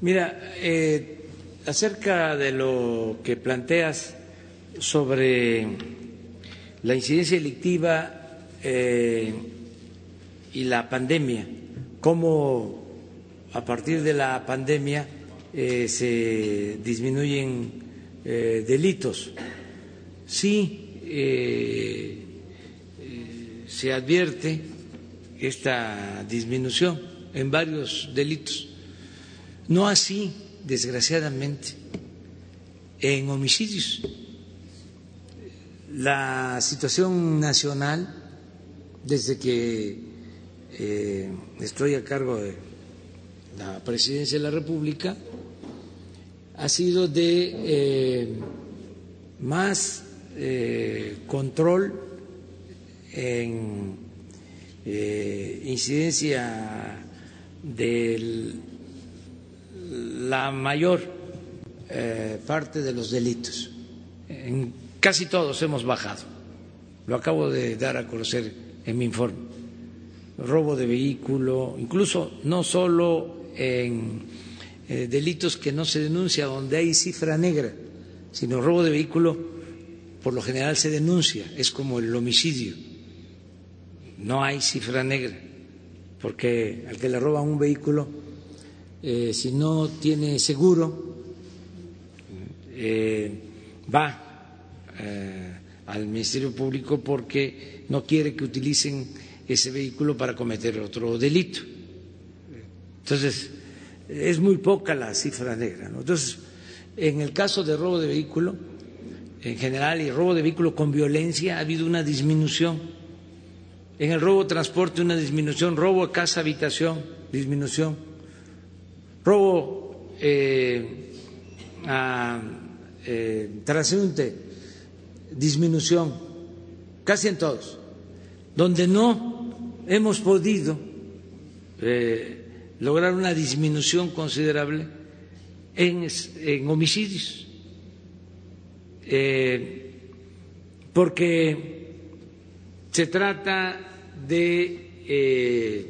Mira, eh, acerca de lo que planteas sobre la incidencia delictiva eh, y la pandemia, cómo a partir de la pandemia eh, se disminuyen eh, delitos. Sí, se advierte esta disminución en varios delitos. No así, desgraciadamente, en homicidios. La situación nacional, desde que estoy a cargo de la presidencia de la República ha sido de eh, más eh, control en eh, incidencia de la mayor parte de los delitos. En casi todos hemos bajado. Lo acabo de dar a conocer en mi informe. Robo de vehículo, incluso no solo en eh, delitos que no se denuncia, donde hay cifra negra, sino robo de vehículo, por lo general se denuncia, es como el homicidio. No hay cifra negra, porque al que le roban un vehículo, eh, si no tiene seguro, eh, va al Ministerio Público porque no quiere que utilicen ese vehículo para cometer otro delito. Entonces, es muy poca la cifra negra. Entonces, en el caso de robo de vehículo, en general, y robo de vehículo con violencia, ha habido una disminución. En el robo de transporte, una disminución. Robo casa, habitación, disminución. Robo eh, a eh, disminución. Casi en todos. Donde no hemos podido. Eh, lograr una disminución considerable en, homicidios, eh, porque se trata de, eh,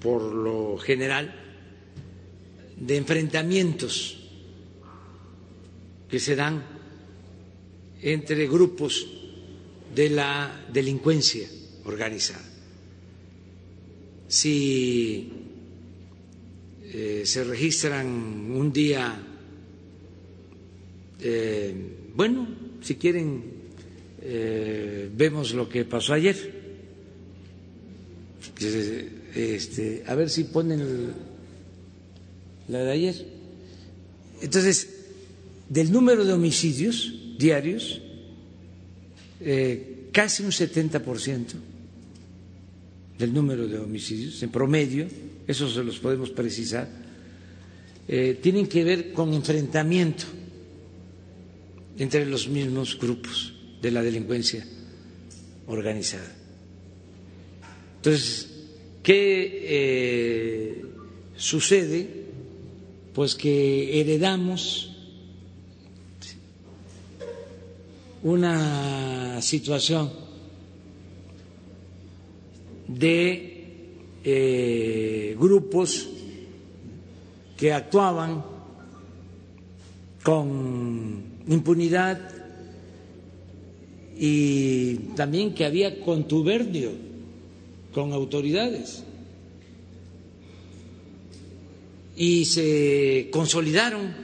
por lo general, de enfrentamientos que se dan entre grupos de la delincuencia organizada. Si eh, se registran un día, eh, bueno, si quieren, eh, vemos lo que pasó ayer. Este, a ver si ponen la de ayer. Entonces, del número de homicidios diarios, casi un 70% del número de homicidios en promedio eso se los podemos precisar, eh, tienen que ver con enfrentamiento entre los mismos grupos de la delincuencia organizada. Entonces, ¿qué eh, sucede? Pues que heredamos una situación de eh, grupos que actuaban con impunidad y también que había contubernio con autoridades y se consolidaron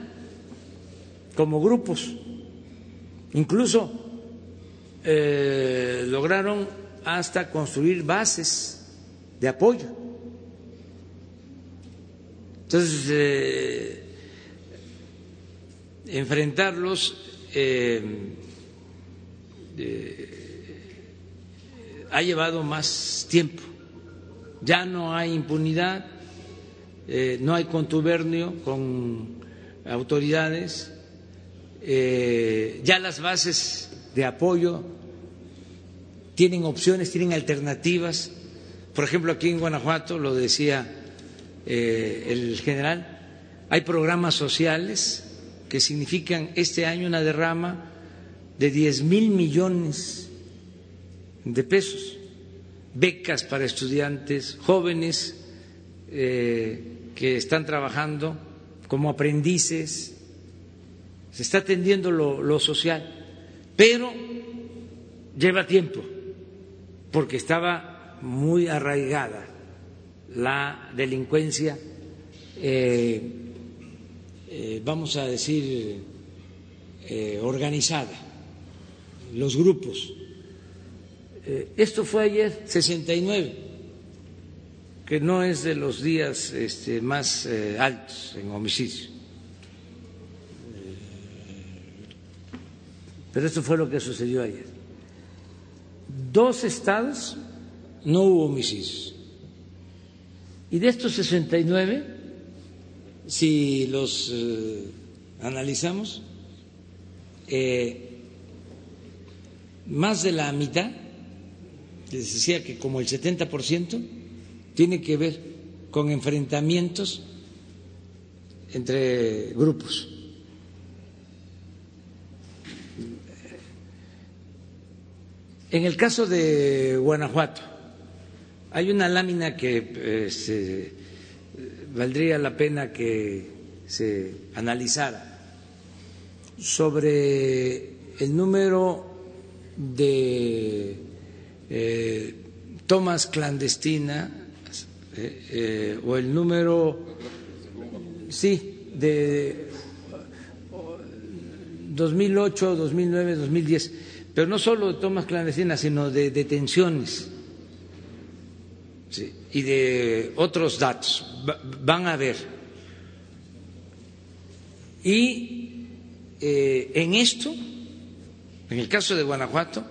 como grupos, incluso eh, lograron hasta construir bases de apoyo. Entonces, eh, enfrentarlos eh, ha llevado más tiempo. Ya no hay impunidad, eh, no hay contubernio con autoridades, eh, ya las bases de apoyo tienen opciones, tienen alternativas. Por ejemplo, aquí en Guanajuato, lo decía el general, hay programas sociales que significan este año una derrama de 10 mil millones de pesos, becas para estudiantes jóvenes eh, que están trabajando como aprendices, se está atendiendo lo, social, pero lleva tiempo, porque estaba muy arraigada la delincuencia eh, eh, vamos a decir, organizada, los grupos. Esto fue ayer, 69, que no es de los días este, más altos en homicidio. Pero esto fue lo que sucedió ayer. Dos estados no hubo homicidios. Y de estos 69, si los eh, analizamos, eh, más de la mitad, les decía que como el 70%, tiene que ver con enfrentamientos entre grupos. En el caso de Guanajuato, hay una lámina que eh, se valdría la pena que se analizara sobre el número de eh, tomas clandestinas eh, eh, o el número, sí, de 2008, 2009, 2010, pero no solo de tomas clandestinas, sino de detenciones y de otros datos. Van a ver. Y eh, en esto, en el caso de Guanajuato,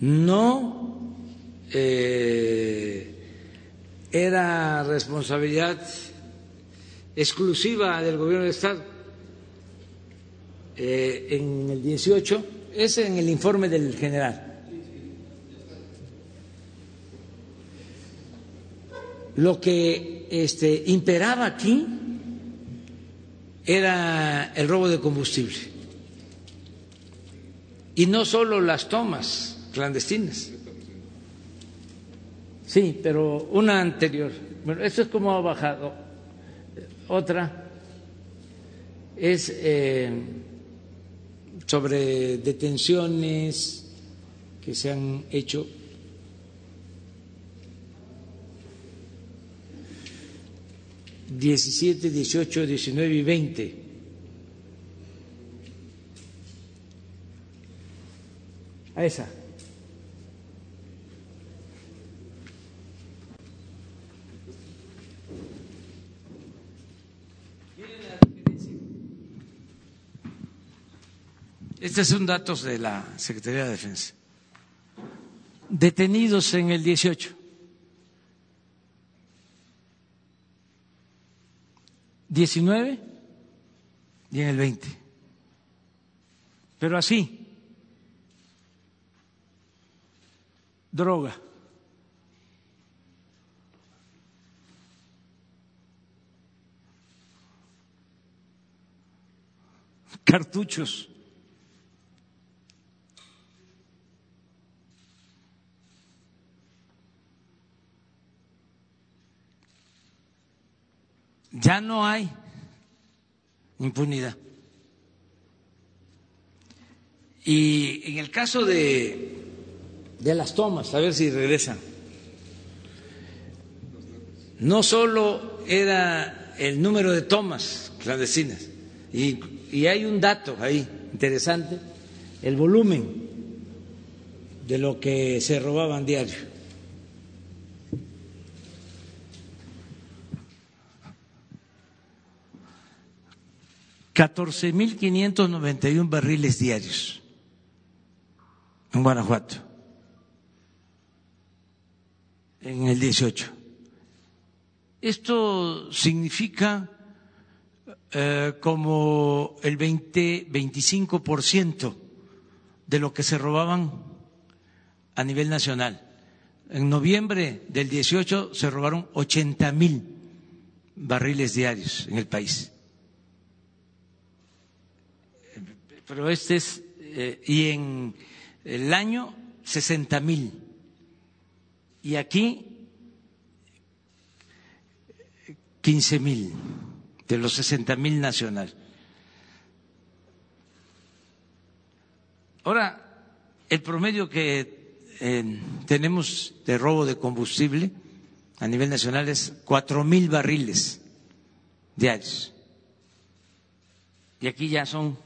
no eh, era responsabilidad exclusiva del gobierno de Estado. Eh, en el 18, es en el informe del general Lo que este, imperaba aquí era el robo de combustible. Y no solo las tomas clandestinas. Sí, pero una anterior. Bueno, esto es como ha bajado. Otra es eh, sobre detenciones que se han hecho 17, 18, 19 y 20. A esa. Estos son datos de la Secretaría de Defensa. Detenidos en el 18. 19 y en el 20. Pero así, droga. Cartuchos. Ya no hay impunidad. Y en el caso de, de las tomas, a ver si regresan, no solo era el número de tomas clandestinas, y, y hay un dato ahí interesante, el volumen de lo que se robaban diario. 14.591 barriles diarios en Guanajuato en el 18. Esto significa eh, como el 20-25% de lo que se robaban a nivel nacional. En noviembre del 18 se robaron 80 mil barriles diarios en el país. Pero este es, eh, y en el año 60 mil. Y aquí 15 mil de los 60 mil nacional. Ahora, el promedio que eh, tenemos de robo de combustible a nivel nacional es cuatro mil barriles diarios. Y aquí ya son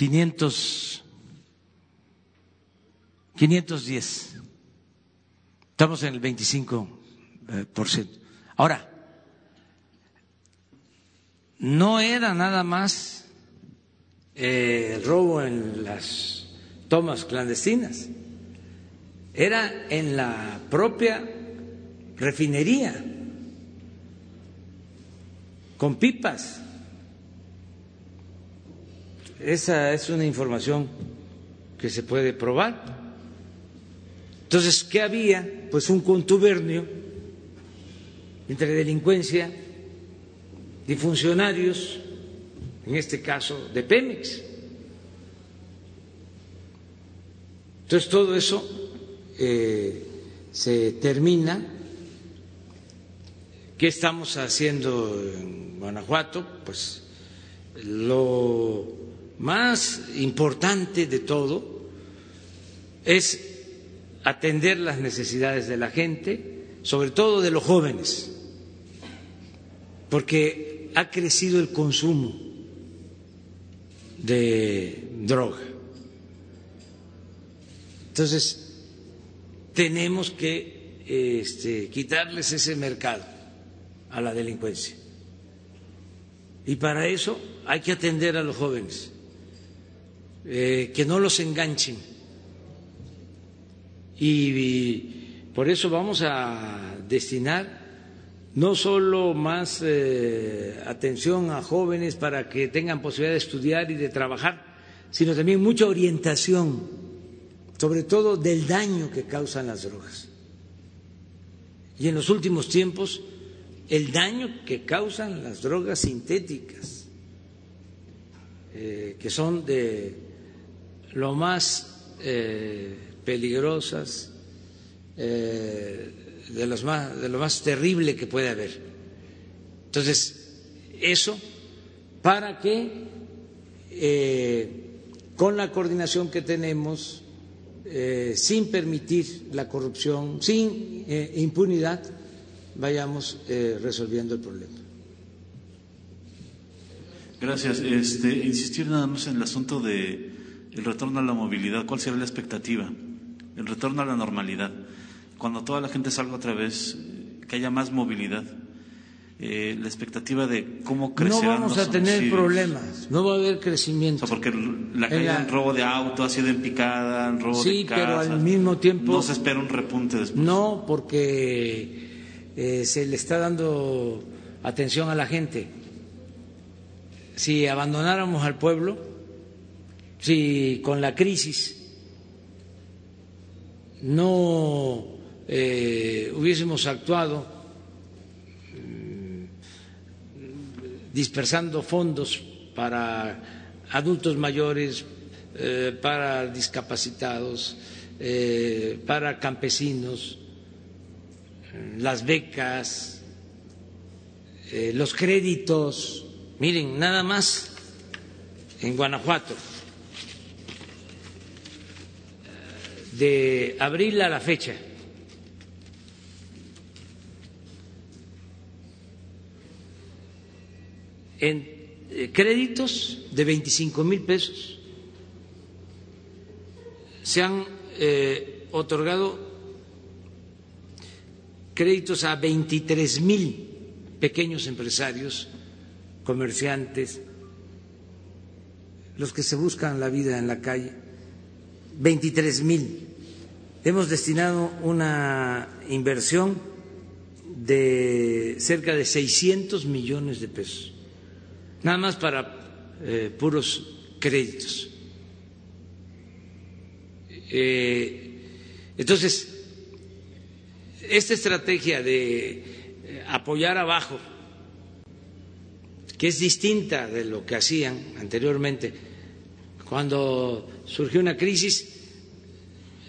500, 510. Estamos en el 25 eh, por ciento. Ahora, no era nada más eh, robo en las tomas clandestinas, era en la propia refinería, con pipas. Esa es una información que se puede probar. Entonces, ¿qué había? Pues un contubernio entre delincuencia y funcionarios, en este caso de Pemex. Entonces, todo eso eh, se termina. ¿Qué estamos haciendo en Guanajuato? Pues lo más importante de todo es atender las necesidades de la gente, sobre todo de los jóvenes, porque ha crecido el consumo de droga. Entonces, tenemos que este, quitarles ese mercado a la delincuencia. Y para eso hay que atender a los jóvenes, eh, que no los enganchen y por eso vamos a destinar no solo más eh, atención a jóvenes para que tengan posibilidad de estudiar y de trabajar, sino también mucha orientación, sobre todo del daño que causan las drogas. Y en los últimos tiempos, el daño que causan las drogas sintéticas, eh, que son de lo más eh, peligrosas, eh, de, los más, de lo más terrible que puede haber. Entonces, eso para que eh, con la coordinación que tenemos, sin permitir la corrupción, sin impunidad, vayamos resolviendo el problema. Gracias. Este, insistir nada más en el asunto de el retorno a la movilidad. ¿Cuál será la expectativa? el retorno a la normalidad, cuando toda la gente salga otra vez, que haya más movilidad, eh, la expectativa de cómo crecerán No vamos a tener problemas, no va a haber crecimiento. porque la caída en robo de auto ha sido en picada, en robo sí, de casa. pero al mismo tiempo... No se espera un repunte después. No, porque eh, se le está dando atención a la gente. Si abandonáramos al pueblo, si con la crisis no eh, hubiésemos actuado mm, dispersando fondos para adultos mayores, eh, para discapacitados, eh, para campesinos, las becas, los créditos. Miren, nada más en Guanajuato de abril a la fecha. En eh, créditos de 25 mil pesos se han eh, otorgado créditos a 23 mil pequeños empresarios comerciantes, los que se buscan la vida en la calle, 23 mil. Hemos destinado una inversión de cerca de 600 millones de pesos, nada más para eh, puros créditos. Eh, entonces, esta estrategia de eh, apoyar abajo, que es distinta de lo que hacían anteriormente, cuando surgió una crisis,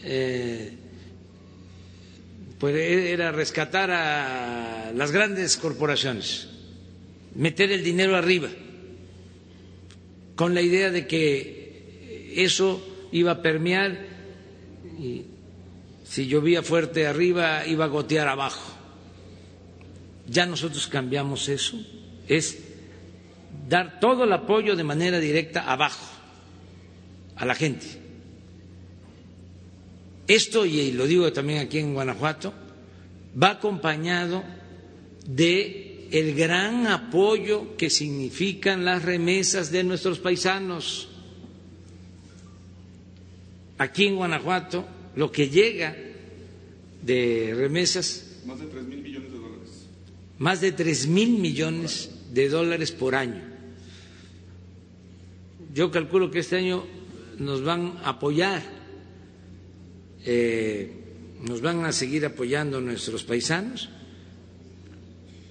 eh, pues era rescatar a las grandes corporaciones, meter el dinero arriba, con la idea de que eso iba a permear y si llovía fuerte arriba iba a gotear abajo. Ya nosotros cambiamos eso, es dar todo el apoyo de manera directa abajo, a la gente. Esto, y lo digo también aquí en Guanajuato, va acompañado de el gran apoyo que significan las remesas de nuestros paisanos. Aquí en Guanajuato lo que llega de remesas. Más de tres mil millones de dólares. Más de tres mil millones de dólares por año. Yo calculo que este año nos van a apoyar, eh, nos van a seguir apoyando nuestros paisanos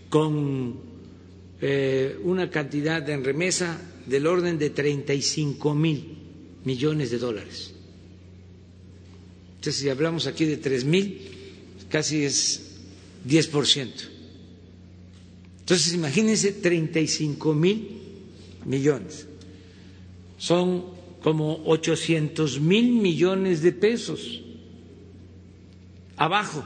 con eh, una cantidad en remesa del orden de 35 mil millones de dólares. Entonces, si hablamos aquí de tres mil, casi es 10%. Entonces, imagínense 35 mil millones. Son como 800 mil millones de pesos abajo.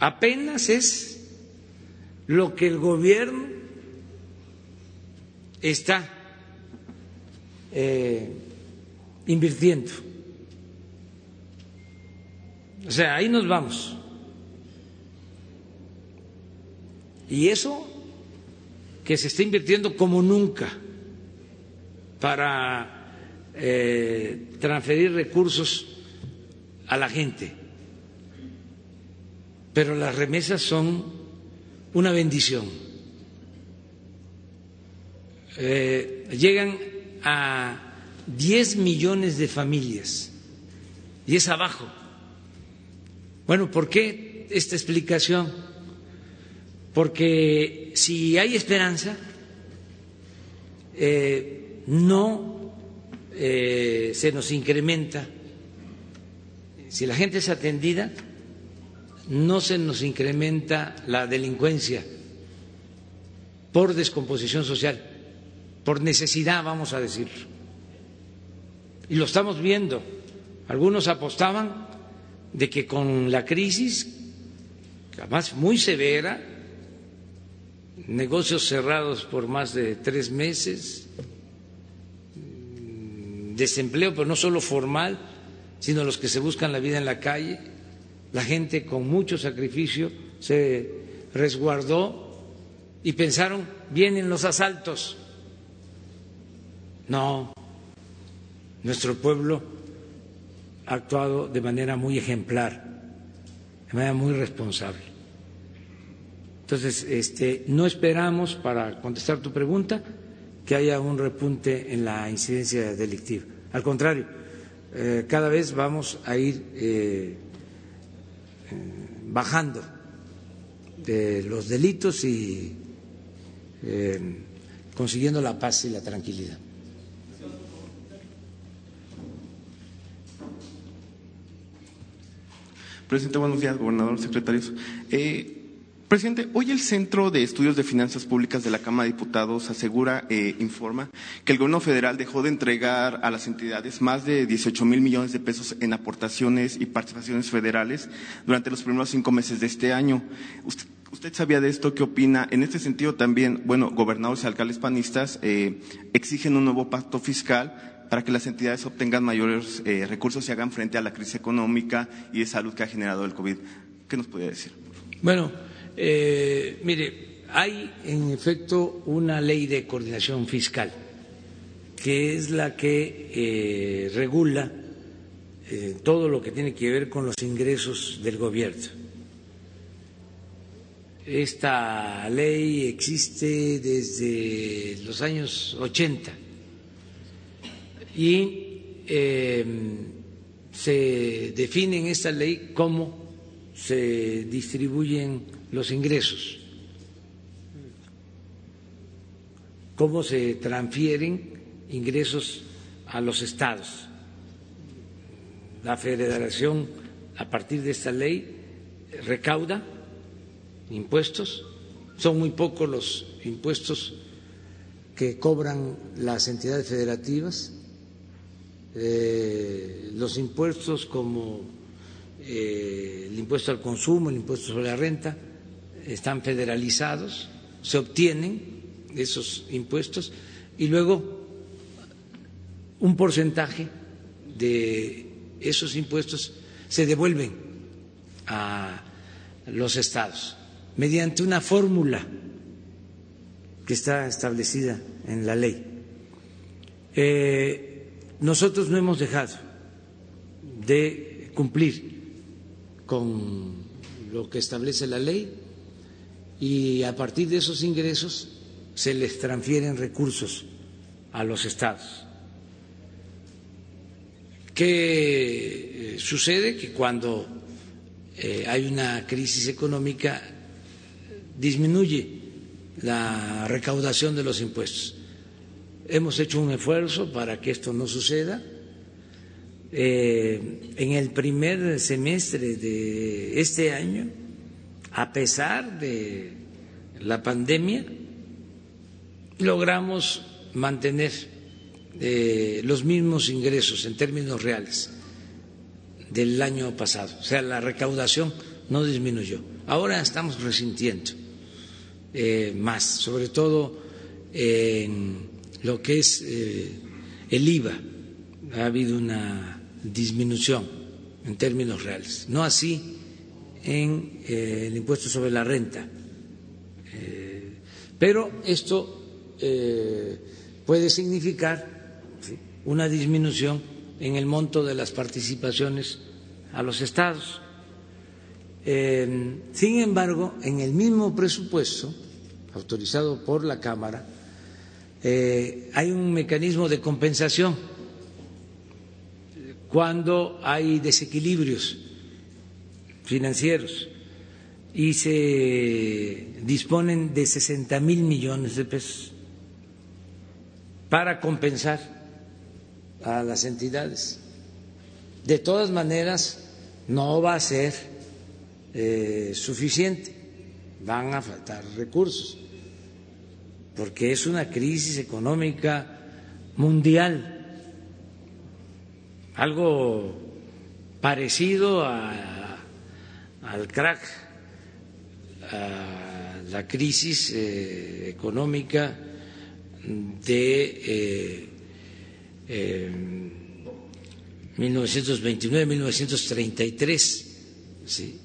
Apenas es lo que el gobierno está eh, invirtiendo. O sea, ahí nos vamos. Y eso que se está invirtiendo como nunca para eh, transferir recursos a la gente. Pero las remesas son una bendición. Eh, llegan a 10 millones de familias y es abajo. Bueno, ¿por qué esta explicación? Porque si hay esperanza, eh, no eh, se nos incrementa, si la gente es atendida, no se nos incrementa la delincuencia por descomposición social por necesidad, vamos a decir. Y lo estamos viendo. Algunos apostaban de que con la crisis, además muy severa, negocios cerrados por más de tres meses, desempleo, pero no solo formal, sino los que se buscan la vida en la calle, la gente con mucho sacrificio se resguardó y pensaron, vienen los asaltos no, nuestro pueblo ha actuado de manera muy ejemplar, de manera muy responsable. Entonces, este, no esperamos, para contestar tu pregunta, que haya un repunte en la incidencia delictiva. Al contrario, eh, cada vez vamos a ir eh, eh, bajando los delitos y consiguiendo la paz y la tranquilidad. Presidente, buenos días, gobernador, secretarios. Presidente, hoy el Centro de Estudios de Finanzas Públicas de la Cámara de Diputados asegura, eh, informa, que el gobierno federal dejó de entregar a las entidades más de 18 mil millones de pesos en aportaciones y participaciones federales durante los primeros cinco meses de este año. Usted, sabía de esto? ¿Qué opina? En este sentido también, bueno, gobernadores y alcaldes panistas eh, exigen un nuevo pacto fiscal para que las entidades obtengan mayores eh, recursos y hagan frente a la crisis económica y de salud que ha generado el COVID. ¿Qué nos podría decir? Bueno, Eh, mire, hay en efecto una ley de coordinación fiscal que es la que eh, regula eh, todo lo que tiene que ver con los ingresos del gobierno. Esta ley existe desde los años 80 y se define en esta ley cómo se distribuyen los ingresos, cómo se transfieren ingresos a los estados. La federación, a partir de esta ley, recauda impuestos, son muy pocos los impuestos que cobran las entidades federativas, eh, los impuestos como eh, el impuesto al consumo, el impuesto sobre la renta, están federalizados, se obtienen esos impuestos y luego un porcentaje de esos impuestos se devuelven a los estados mediante una fórmula que está establecida en la ley. Eh, nosotros no hemos dejado de cumplir con lo que establece la ley y a partir de esos ingresos se les transfieren recursos a los estados. ¿Qué eh, sucede? Que cuando eh, hay una crisis económica disminuye la recaudación de los impuestos. Hemos hecho un esfuerzo para que esto no suceda eh, en el primer semestre de este año, a pesar de la pandemia, logramos mantener eh, los mismos ingresos en términos reales del año pasado. O sea, la recaudación no disminuyó. Ahora estamos resintiendo eh, más, sobre todo en lo que es el IVA. Ha habido una disminución en términos reales, no así en eh, el impuesto sobre la renta. Eh, pero esto eh, puede significar una disminución en el monto de las participaciones a los estados. sin embargo, en el mismo presupuesto autorizado por la Cámara, hay un mecanismo de compensación cuando hay desequilibrios financieros. Y se disponen de 60 mil millones de pesos para compensar a las entidades. De todas maneras, no va a ser eh, suficiente, van a faltar recursos, porque es una crisis económica mundial. Algo parecido al crack, a la crisis eh, económica de 1929-1933 eh,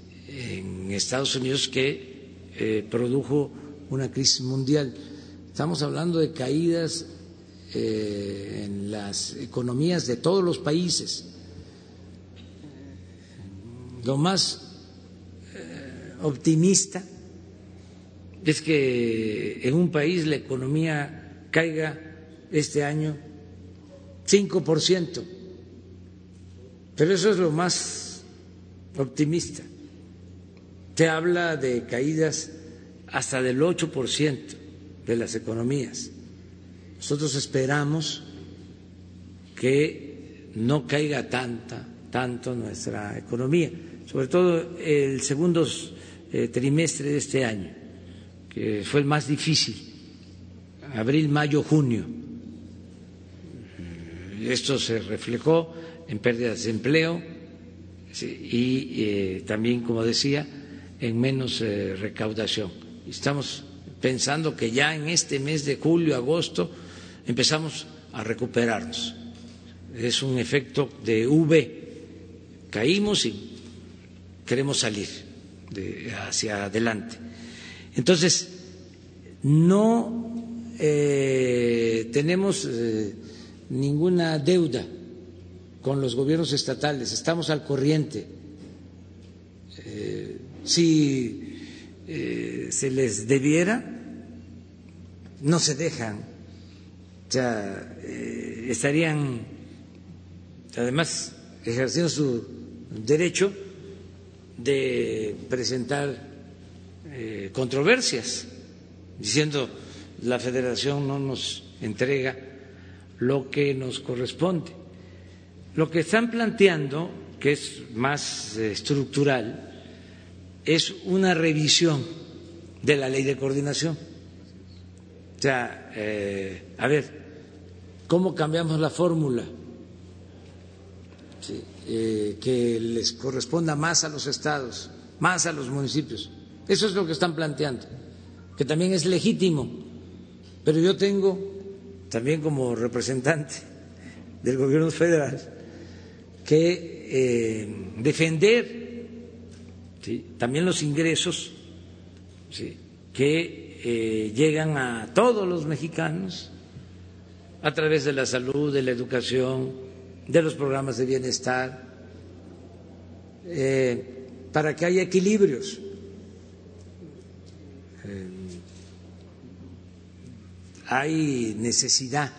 en Estados Unidos que eh, produjo una crisis mundial. Estamos hablando de caídas eh, en las economías de todos los países. Lo más eh, optimista es que en un país la economía caiga este año 5%, pero eso es lo más optimista. Se habla de caídas hasta del 8% de las economías. Nosotros esperamos que no caiga tanta, tanto nuestra economía, sobre todo el segundo trimestre de este año, que fue el más difícil, abril, mayo, junio. Esto se reflejó en pérdidas de empleo y eh, también, como decía, en menos eh, recaudación. Estamos pensando que ya en este mes de julio, agosto, empezamos a recuperarnos. Es un efecto de V. Caímos y queremos salir hacia adelante. Entonces, no eh, tenemos eh, ninguna deuda con los gobiernos estatales, estamos al corriente. Eh, si se les debiera, no se dejan, o estarían además ejerciendo su derecho de presentar controversias, diciendo la federación no nos entrega lo que nos corresponde. Lo que están planteando, que es más eh, estructural, es una revisión de la ley de coordinación. O sea, eh, a ver, ¿cómo cambiamos la fórmula? Eh, que les corresponda más a los estados, más a los municipios. Eso es lo que están planteando, que también es legítimo pero yo tengo, también como representante del gobierno federal, que eh, defender también los ingresos que eh, llegan a todos los mexicanos a través de la salud, de la educación, de los programas de bienestar, eh, para que haya equilibrios. hay necesidad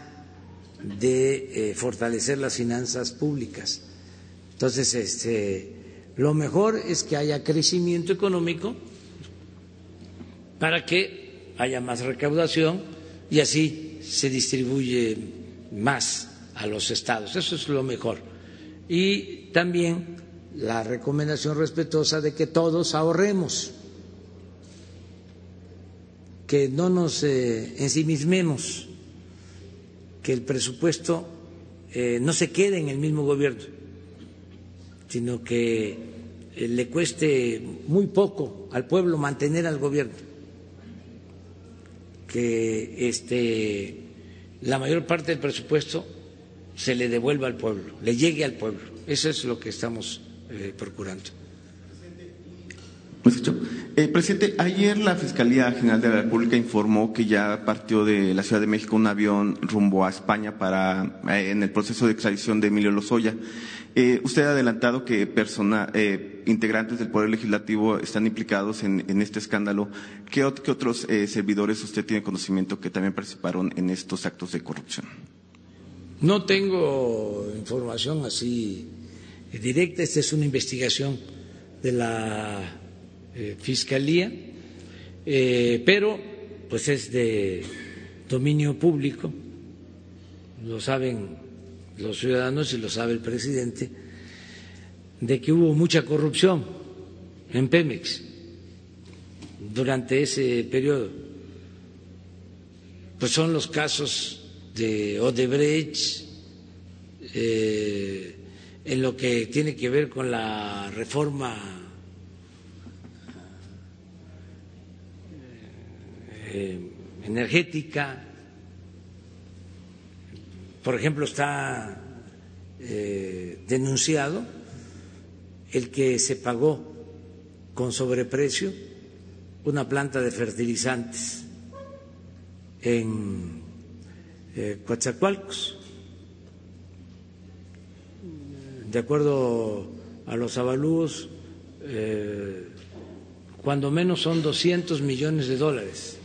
de eh, fortalecer las finanzas públicas. Entonces, este, lo mejor es que haya crecimiento económico para que haya más recaudación y así se distribuye más a los estados. Eso es lo mejor. Y también la recomendación respetuosa de que todos ahorremos que no nos eh, ensimismemos, que el presupuesto eh, no se quede en el mismo gobierno, sino que eh, le cueste muy poco al pueblo mantener al gobierno, que este, la mayor parte del presupuesto se le devuelva al pueblo, le llegue al pueblo. Eso es lo que estamos procurando. Eh, presidente, ayer la Fiscalía General de la República informó que ya partió de la Ciudad de México un avión rumbo a España para eh, en el proceso de extradición de Emilio Lozoya. Eh, usted ha adelantado que persona, integrantes del Poder Legislativo están implicados en, este escándalo. ¿Qué, otros servidores usted tiene conocimiento que también participaron en estos actos de corrupción? No tengo información así directa. Esta es una investigación de la eh, fiscalía, eh, pero pues es de dominio público, lo saben los ciudadanos y lo sabe el presidente, de que hubo mucha corrupción en Pemex durante ese periodo. Pues son los casos de Odebrecht, eh, en lo que tiene que ver con la reforma Eh, energética. Por ejemplo, está eh, denunciado el que se pagó con sobreprecio una planta de fertilizantes en eh, Coatzacoalcos. De acuerdo a los avalúos, cuando menos son 200 millones de dólares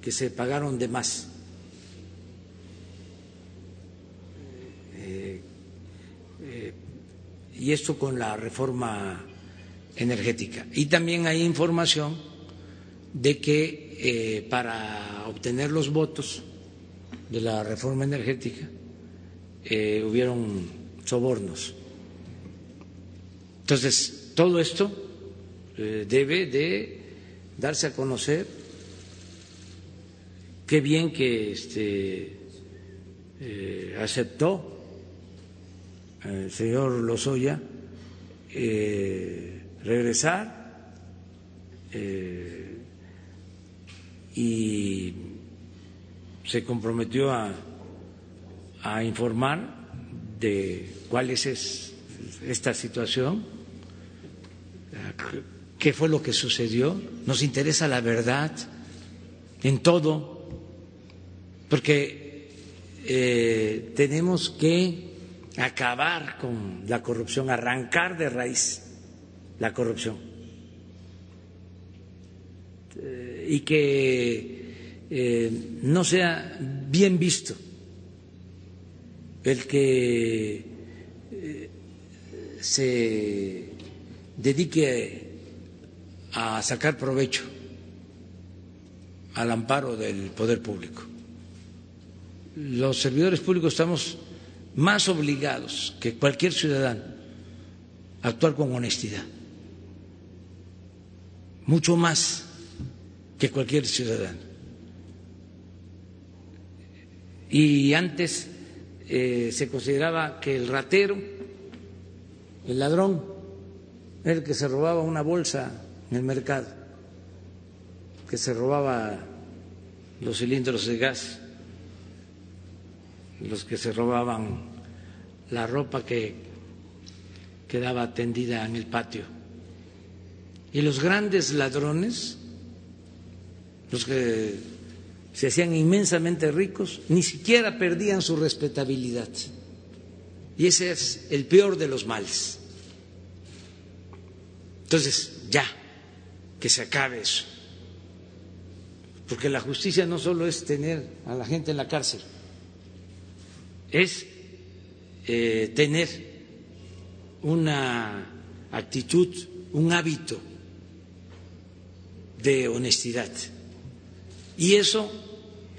que se pagaron de más. Eh, eh, y esto con la reforma energética. Y también hay información de que eh, para obtener los votos de la reforma energética hubieron sobornos. Entonces, todo esto debe de darse a conocer Qué bien que este, eh, aceptó el señor Lozoya eh, regresar eh, y se comprometió a, a informar de cuál es esta situación, qué fue lo que sucedió, nos interesa la verdad en todo, porque eh, tenemos que acabar con la corrupción, arrancar de raíz la corrupción. Eh, y que eh, no sea bien visto el que se dedique a sacar provecho al amparo del poder público. Los servidores públicos estamos más obligados que cualquier ciudadano a actuar con honestidad, mucho más que cualquier ciudadano. Y antes eh, se consideraba que el ratero, el ladrón, era el que se robaba una bolsa en el mercado, que se robaba los cilindros de gas, los que se robaban la ropa que quedaba tendida en el patio. Y los grandes ladrones, los que se hacían inmensamente ricos, ni siquiera perdían su respetabilidad. Y ese es el peor de los males. Entonces, ya, que se acabe eso. Porque la justicia no solo es tener a la gente en la cárcel, es eh, tener una actitud, un hábito de honestidad. Y eso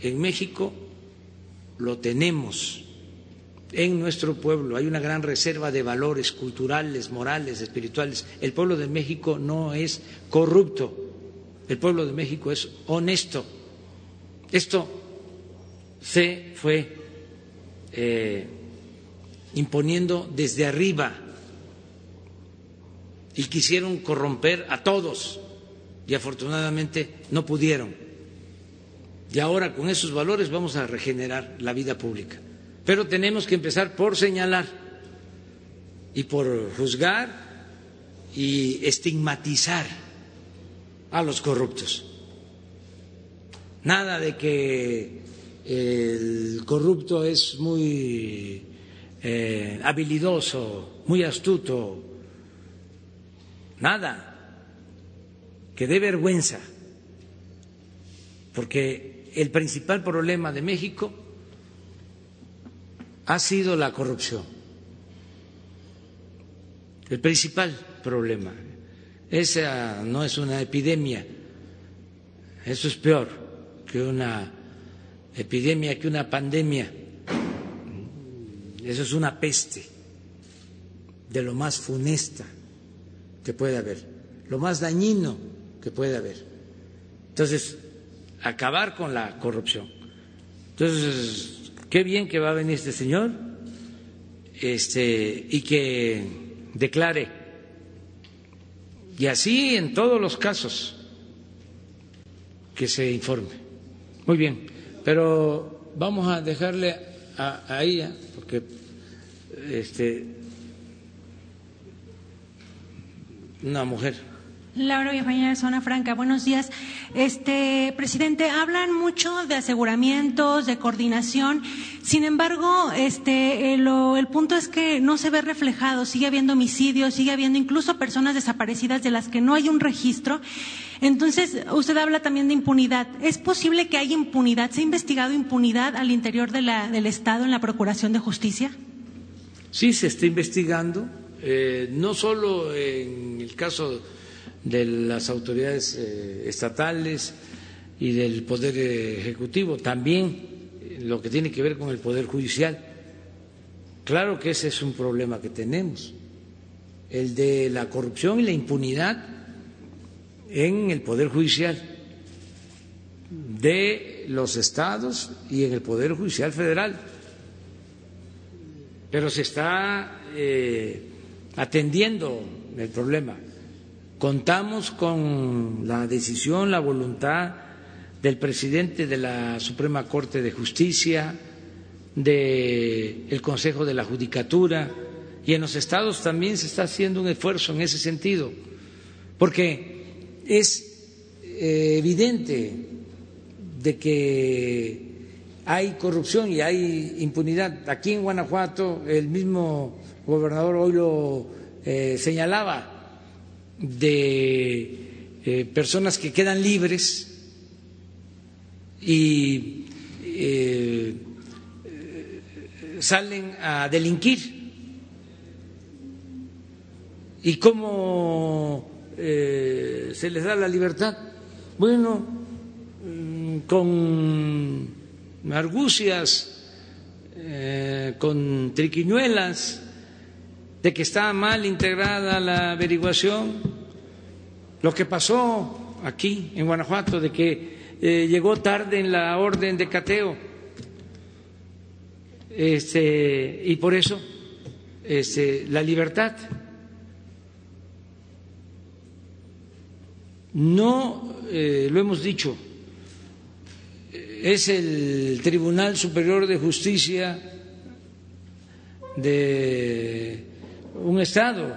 en México lo tenemos en nuestro pueblo. Hay una gran reserva de valores culturales, morales, espirituales. El pueblo de México no es corrupto, el pueblo de México es honesto. Esto se fue eh, imponiendo desde arriba y quisieron corromper a todos y afortunadamente no pudieron. Y ahora con esos valores vamos a regenerar la vida pública. Pero tenemos que empezar por señalar y por juzgar y estigmatizar a los corruptos. Nada de que el corrupto es muy eh, habilidoso, muy astuto. Nada. Que dé vergüenza. Porque el principal problema de México ha sido la corrupción. El principal problema. Esa no es una epidemia, eso es peor que una epidemia, que una pandemia. Eso es una peste de lo más funesta que puede haber, lo más dañino que puede haber. Entonces, acabar con la corrupción. Entonces, Qué bien que va a venir este señor este, y que declare. Y así en todos los casos que se informe. Muy bien, pero vamos a dejarle a, ella, porque este, una mujer. Laura Villafaña de Zona Franca, buenos días. Este, presidente, hablan mucho de aseguramientos, de coordinación. Sin embargo, este, el, el punto es que no se ve reflejado. Sigue habiendo homicidios, sigue habiendo incluso personas desaparecidas de las que no hay un registro. Entonces, usted habla también de impunidad. ¿Es posible que haya impunidad? ¿Se ha investigado impunidad al interior de la, del Estado en la Procuración de Justicia? Sí, se está investigando. Eh, no solo en el caso de las autoridades eh, estatales y del Poder Ejecutivo, también lo que tiene que ver con el Poder Judicial. Claro que ese es un problema que tenemos, el de la corrupción y la impunidad en el Poder Judicial de los estados y en el Poder Judicial Federal. Pero se está eh, atendiendo el problema. Contamos con la decisión, la voluntad del presidente de la Suprema Corte de Justicia, del Consejo de la Judicatura y en los estados también se está haciendo un esfuerzo en ese sentido, porque es eh, evidente de que hay corrupción y hay impunidad. Aquí en Guanajuato el mismo gobernador hoy lo eh, señalaba de eh, personas que quedan libres y salen a delinquir. ¿Y cómo se les da la libertad? Bueno, mm, con argucias, eh, con triquiñuelas, de que está mal integrada la averiguación, lo que pasó aquí en Guanajuato, de que eh, llegó tarde en la orden de cateo, este, y por eso este, la libertad. No eh, lo hemos dicho, es el Tribunal Superior de Justicia de un Estado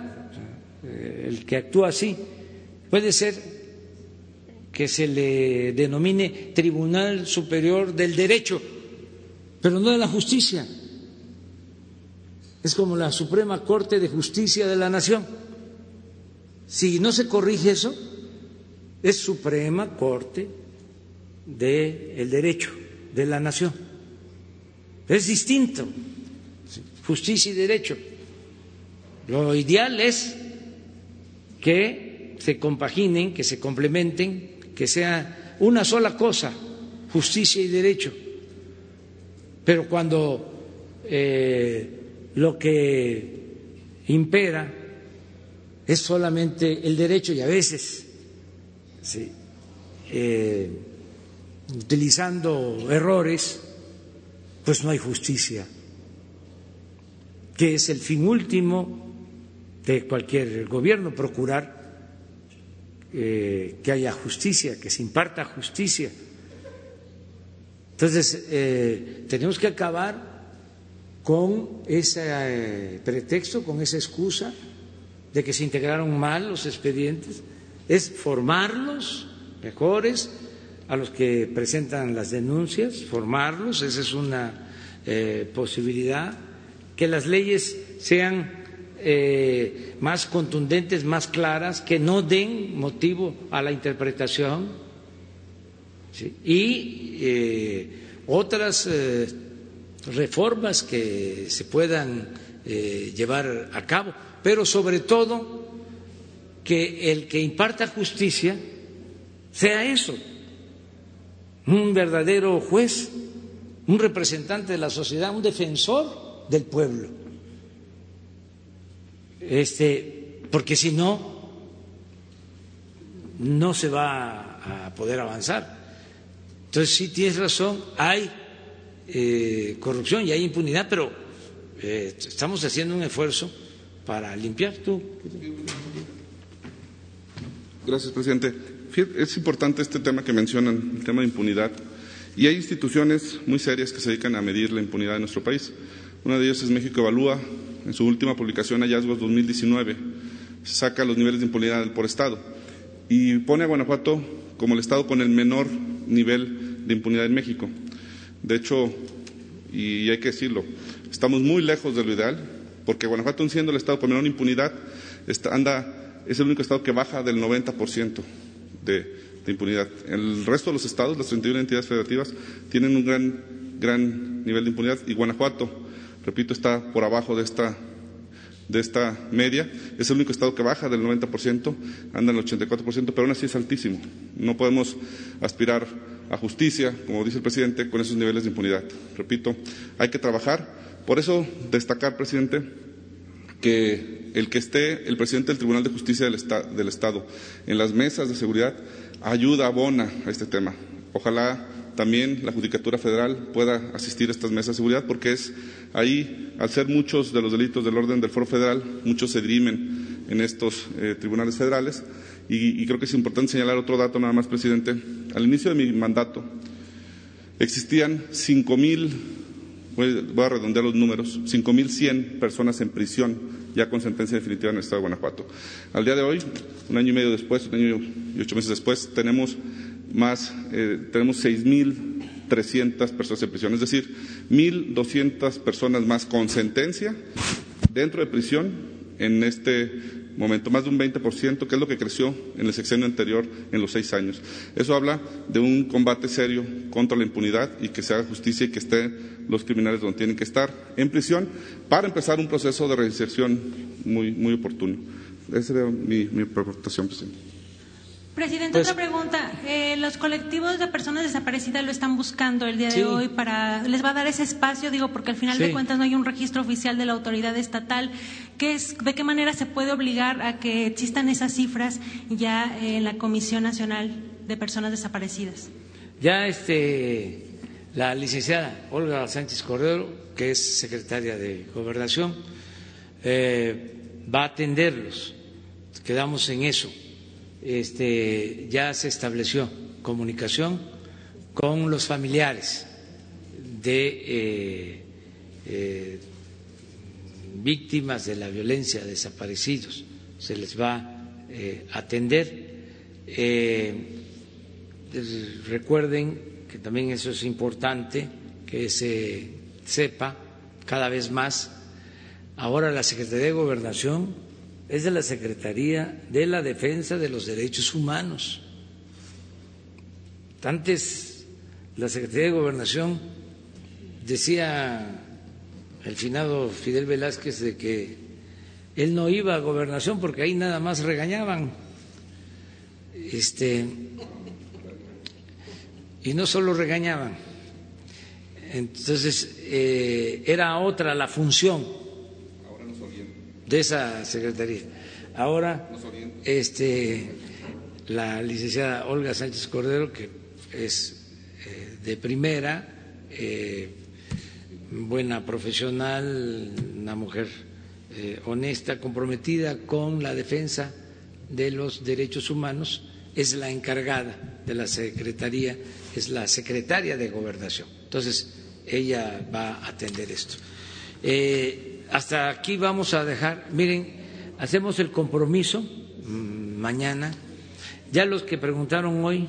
el que actúa así. Puede ser que se le denomine Tribunal Superior del Derecho, pero no de la justicia. Es como la Suprema Corte de Justicia de la Nación. Si no se corrige eso, es Suprema Corte del derecho de la nación. Es distinto, justicia y derecho. Lo ideal es que se compaginen, que se complementen, que sea una sola cosa, justicia y derecho. Pero cuando eh, lo que impera es solamente el derecho y a veces sí, eh, utilizando errores, pues no hay justicia, que es el fin último de cualquier gobierno, procurar eh, que haya justicia, que se imparta justicia. Entonces, eh, tenemos que acabar con ese pretexto, con esa excusa de que se integraron mal los expedientes es formarlos mejores a los que presentan las denuncias, formarlos, esa es una eh, posibilidad, que las leyes sean eh, más contundentes, más claras, que no den motivo a la interpretación y eh, otras reformas que se puedan llevar a cabo, pero sobre todo que el que imparta justicia sea eso, un verdadero juez, un representante de la sociedad, un defensor del pueblo. Este, porque si no, no se va a poder avanzar. Entonces, sí tienes razón, hay eh, corrupción y hay impunidad, pero eh, estamos haciendo un esfuerzo para limpiar. ¿Tú? Gracias, presidente. Es importante este tema que mencionan, el tema de impunidad. Y hay instituciones muy serias que se dedican a medir la impunidad de nuestro país. Una de ellas es México Evalúa. En su última publicación, Hallazgos 2019, saca los niveles de impunidad por Estado y pone a Guanajuato como el Estado con el menor nivel de impunidad en México. De hecho, y hay que decirlo, estamos muy lejos de lo ideal, porque Guanajuato, siendo el Estado con menor impunidad, anda es el único estado que baja del 90% de, de impunidad. El resto de los estados, las 31 entidades federativas, tienen un gran, gran nivel de impunidad y Guanajuato, repito, está por abajo de esta, de esta media. Es el único estado que baja del 90%, anda en el 84%, pero aún así es altísimo. No podemos aspirar a justicia, como dice el presidente, con esos niveles de impunidad. Repito, hay que trabajar. Por eso, destacar, presidente, que el que esté el presidente del Tribunal de Justicia del, Estado en las mesas de seguridad ayuda, abona a este tema. Ojalá también la Judicatura Federal pueda asistir a estas mesas de seguridad porque es ahí, al ser muchos de los delitos del orden del Foro Federal, muchos se dirimen en estos eh, tribunales federales y, creo que es importante señalar otro dato nada más, presidente. Al inicio de mi mandato existían cinco mil voy, a redondear los números, 5.100 personas en prisión ya con sentencia definitiva en el Estado de Guanajuato. Al día de hoy, un año y medio después, un año y ocho meses después, tenemos más, eh, tenemos 6.300 personas en prisión, es decir, 1.200 personas más con sentencia dentro de prisión en este momento, más de un 20%, que es lo que creció en el sexenio anterior en los seis años. Eso habla de un combate serio contra la impunidad y que se haga justicia y que estén los criminales donde tienen que estar, en prisión, para empezar un proceso de reinserción muy, muy oportuno. Esa sería mi, mi preocupación, presidente. Presidente, pues, otra pregunta. Eh, los colectivos de personas desaparecidas lo están buscando el día de hoy para les va a dar ese espacio, digo, porque al final de cuentas no hay un registro oficial de la autoridad estatal. ¿Qué es, ¿De qué manera se puede obligar a que existan esas cifras ya en la Comisión Nacional de Personas Desaparecidas? Ya este, la licenciada Olga Sánchez Cordero, que es secretaria de Gobernación, eh, va a atenderlos. Quedamos en eso este, ya se estableció comunicación con los familiares de eh, eh, víctimas de la violencia, desaparecidos. Se les va a eh, atender. recuerden que también eso es importante, que se sepa cada vez más. Ahora la Secretaría de Gobernación es de la Secretaría de la Defensa de los Derechos Humanos. Antes la Secretaría de Gobernación decía el finado Fidel Velázquez de que él no iba a gobernación porque ahí nada más regañaban. Este, y no solo regañaban. Entonces, eh, era otra la función de esa secretaría. Ahora, este, la licenciada Olga Sánchez Cordero, que es eh, de primera, eh, buena profesional, una mujer eh, honesta, comprometida con la defensa de los derechos humanos, es la encargada de la Secretaría, es la secretaria de Gobernación. Entonces, ella va a atender esto hasta aquí vamos a dejar. Miren, hacemos el compromiso mm, mañana. Ya los que preguntaron hoy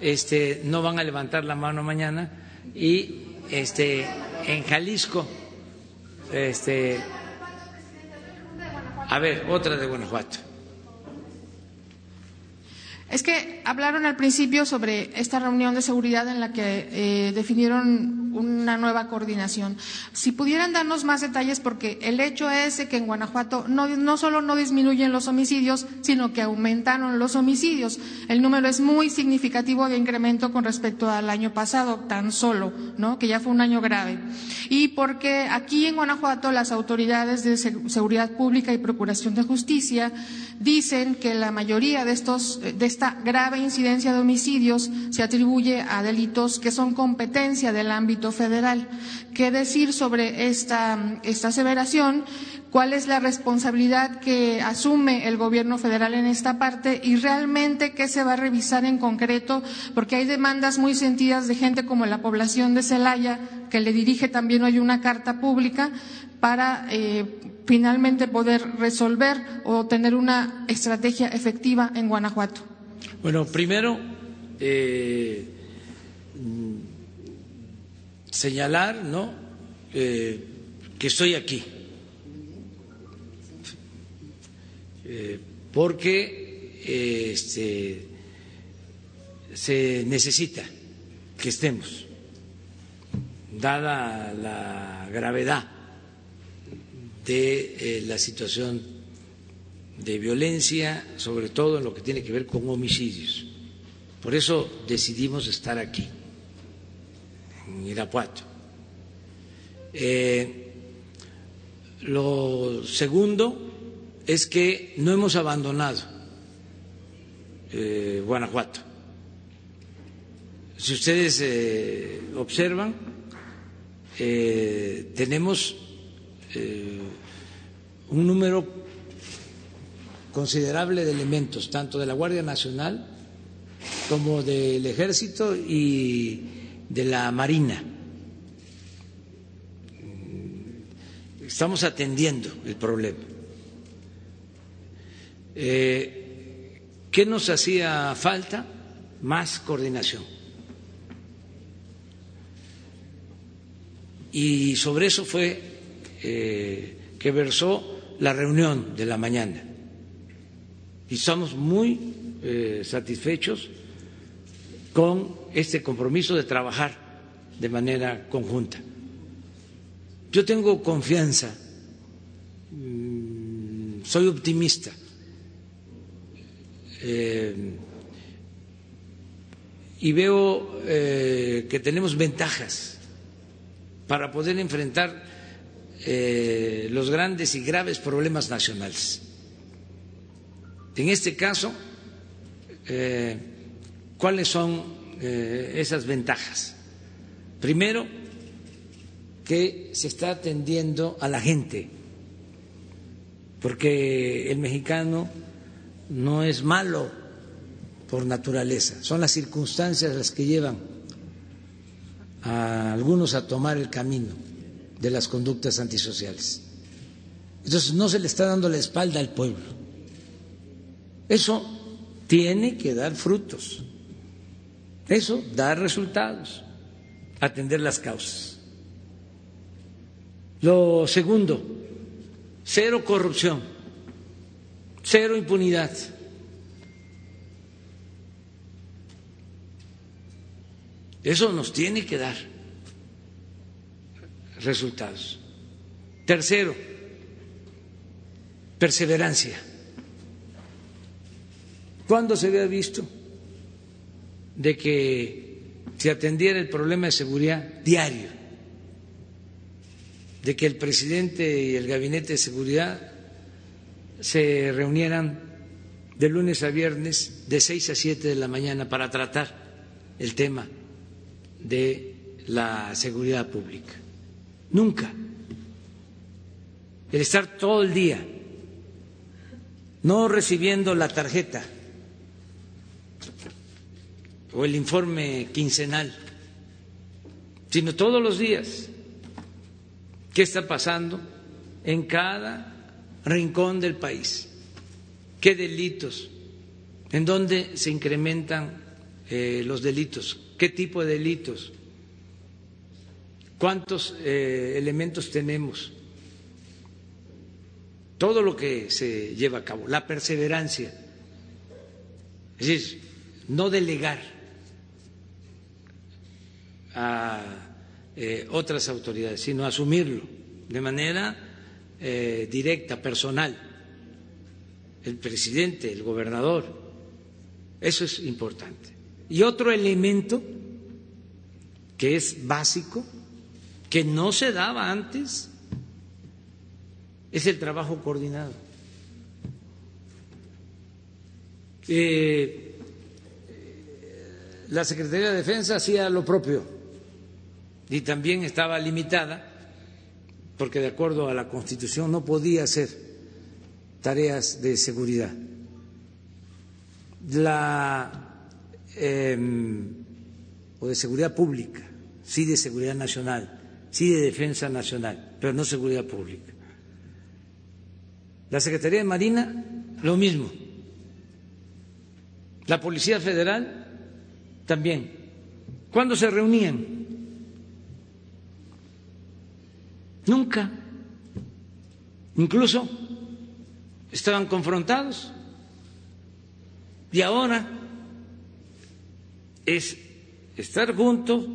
este, no van a levantar la mano mañana y este, en Jalisco, este, a ver, otra de Guanajuato. Es que hablaron al principio sobre esta reunión de seguridad en la que eh, definieron una nueva coordinación. Si pudieran darnos más detalles, porque el hecho es que en Guanajuato no, solo no disminuyen los homicidios, sino que aumentaron los homicidios. El número es muy significativo de incremento con respecto al año pasado, tan solo, ¿no? que ya fue un año grave. Y porque aquí en Guanajuato las autoridades de seguridad pública y procuración de justicia dicen que la mayoría de estos de esta grave incidencia de homicidios se atribuye a delitos que son competencia del ámbito federal. ¿Qué decir sobre esta, esta aseveración? ¿Cuál es la responsabilidad que asume el gobierno federal en esta parte y realmente qué se va a revisar en concreto? Porque hay demandas muy sentidas de gente como la población de Celaya, que le dirige también hoy una carta pública para eh, finalmente poder resolver o tener una estrategia efectiva en Guanajuato. Bueno, primero, eh, señalar ¿no? Eh, que estoy aquí, porque este, se necesita que estemos, dada la gravedad de la situación de violencia, sobre todo en lo que tiene que ver con homicidios. Por eso decidimos estar aquí, en Irapuato. Eh, lo segundo es que no hemos abandonado eh, Guanajuato. Si ustedes eh, observan, tenemos un número considerable de elementos, tanto de la Guardia Nacional como del Ejército y de la Marina. estamos atendiendo el problema. Eh, ¿Qué nos hacía falta? Más coordinación. Y sobre eso fue eh, que versó la reunión de la mañana. Y estamos muy eh, satisfechos con este compromiso de trabajar de manera conjunta. Yo tengo confianza, mm, soy optimista. Eh, y veo eh, que tenemos ventajas para poder enfrentar eh, los grandes y graves problemas nacionales. En este caso, ¿cuáles son esas ventajas? Primero, que se está atendiendo a la gente, porque el mexicano no es malo por naturaleza, son las circunstancias las que llevan a algunos a tomar el camino de las conductas antisociales. Entonces no se le está dando la espalda al pueblo. Eso tiene que dar frutos. Eso da resultados, atender las causas. Lo segundo, cero corrupción, cero impunidad. Eso nos tiene que dar resultados. Tercero, perseverancia. ¿Cuándo se había visto de que se atendiera el problema de seguridad diario? de que el presidente y el gabinete de seguridad se reunieran de lunes a viernes de seis a siete de la mañana para tratar el tema de la seguridad pública. Nunca. El estar todo el día, no recibiendo la tarjeta o el informe quincenal, sino todos los días. Qué está pasando en cada rincón del país, qué delitos, en dónde se incrementan eh, los delitos, qué tipo de delitos, cuántos eh, elementos tenemos, todo lo que se lleva a cabo, la perseverancia, es decir, no delegar a eh, otras autoridades, sino asumirlo de manera eh, directa, personal. El presidente, el gobernador. Eso es importante. Y otro elemento que es básico, que no se daba antes, es el trabajo coordinado. Eh, la Secretaría de Defensa hacía lo propio y también estaba limitada porque de acuerdo a la Constitución no podía hacer tareas de seguridad. La em, o de seguridad pública, sí de seguridad nacional, sí de defensa nacional, pero no seguridad pública. La Secretaría de Marina, lo mismo. La Policía Federal, también. ¿Cuándo se reunían? Nunca. Incluso estaban confrontados. Y ahora es estar juntos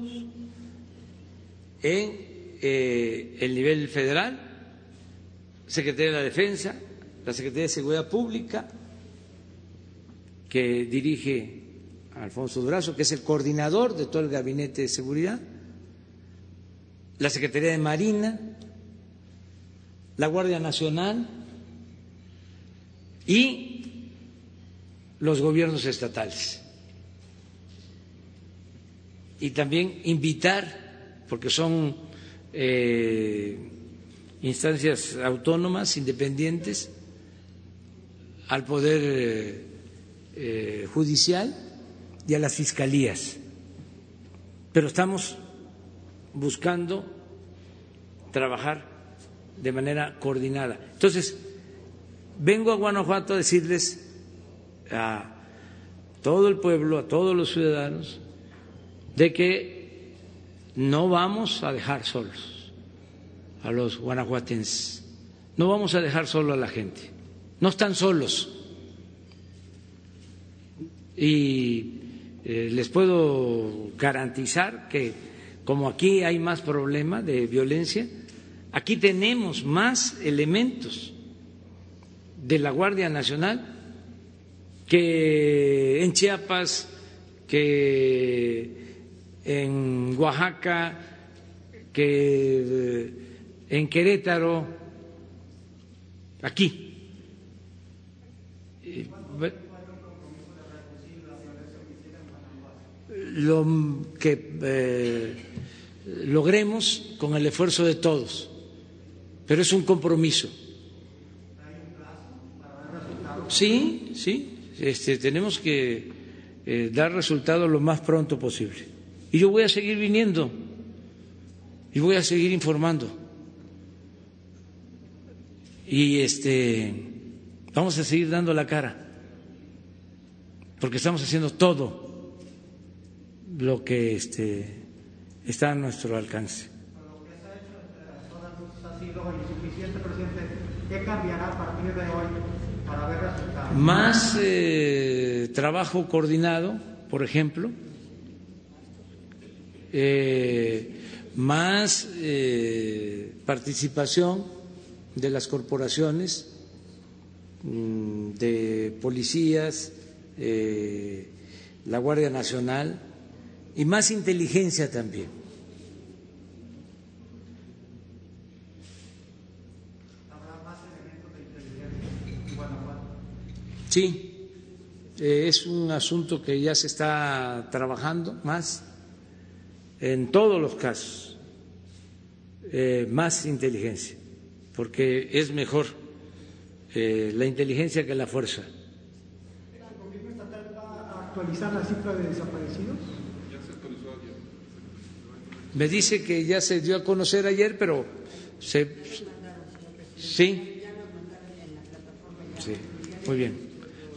en eh, el nivel federal, Secretaría de la Defensa, la Secretaría de Seguridad Pública, que dirige Alfonso Durazo, que es el coordinador de todo el gabinete de seguridad, la Secretaría de Marina, la Guardia Nacional y los gobiernos estatales. Y también invitar, porque son eh, instancias autónomas, independientes, al Poder eh, eh, Judicial y a las fiscalías. Pero estamos buscando trabajar de manera coordinada. Entonces, vengo a Guanajuato a decirles a todo el pueblo, a todos los ciudadanos, de que no vamos a dejar solos a los guanajuatenses, no vamos a dejar solo a la gente, no están solos. Y eh, les puedo garantizar que como aquí hay más problema de violencia, aquí tenemos más elementos de la Guardia Nacional que en Chiapas, que en Oaxaca, que en Querétaro, aquí. Lo que eh, logremos con el esfuerzo de todos, pero es un compromiso. Sí, sí, este, tenemos que eh, dar resultados lo más pronto posible. Y yo voy a seguir viniendo y voy a seguir informando. Y este, vamos a seguir dando la cara, porque estamos haciendo todo lo que este, está a nuestro alcance. ¿Qué cambiará a partir de hoy para ver resultados? Más eh, trabajo coordinado, por ejemplo, eh, más eh, participación de las corporaciones, mm, de policías, eh, la Guardia Nacional y más inteligencia también. ¿Habrá más elementos de inteligencia en Guanajuato? Sí, eh, es un asunto que ya se está trabajando más en todos los casos, eh, más inteligencia, porque es mejor eh, la inteligencia que la fuerza. ¿El gobierno estatal va a actualizar la cifra de desaparecidos? Me dice que ya se dio a conocer ayer, pero se. Sí. Sí, muy bien.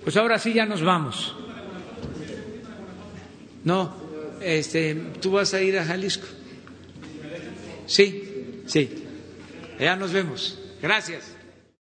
Pues ahora sí ya nos vamos. No, este, tú vas a ir a Jalisco. Sí, sí. Ya nos vemos. Gracias.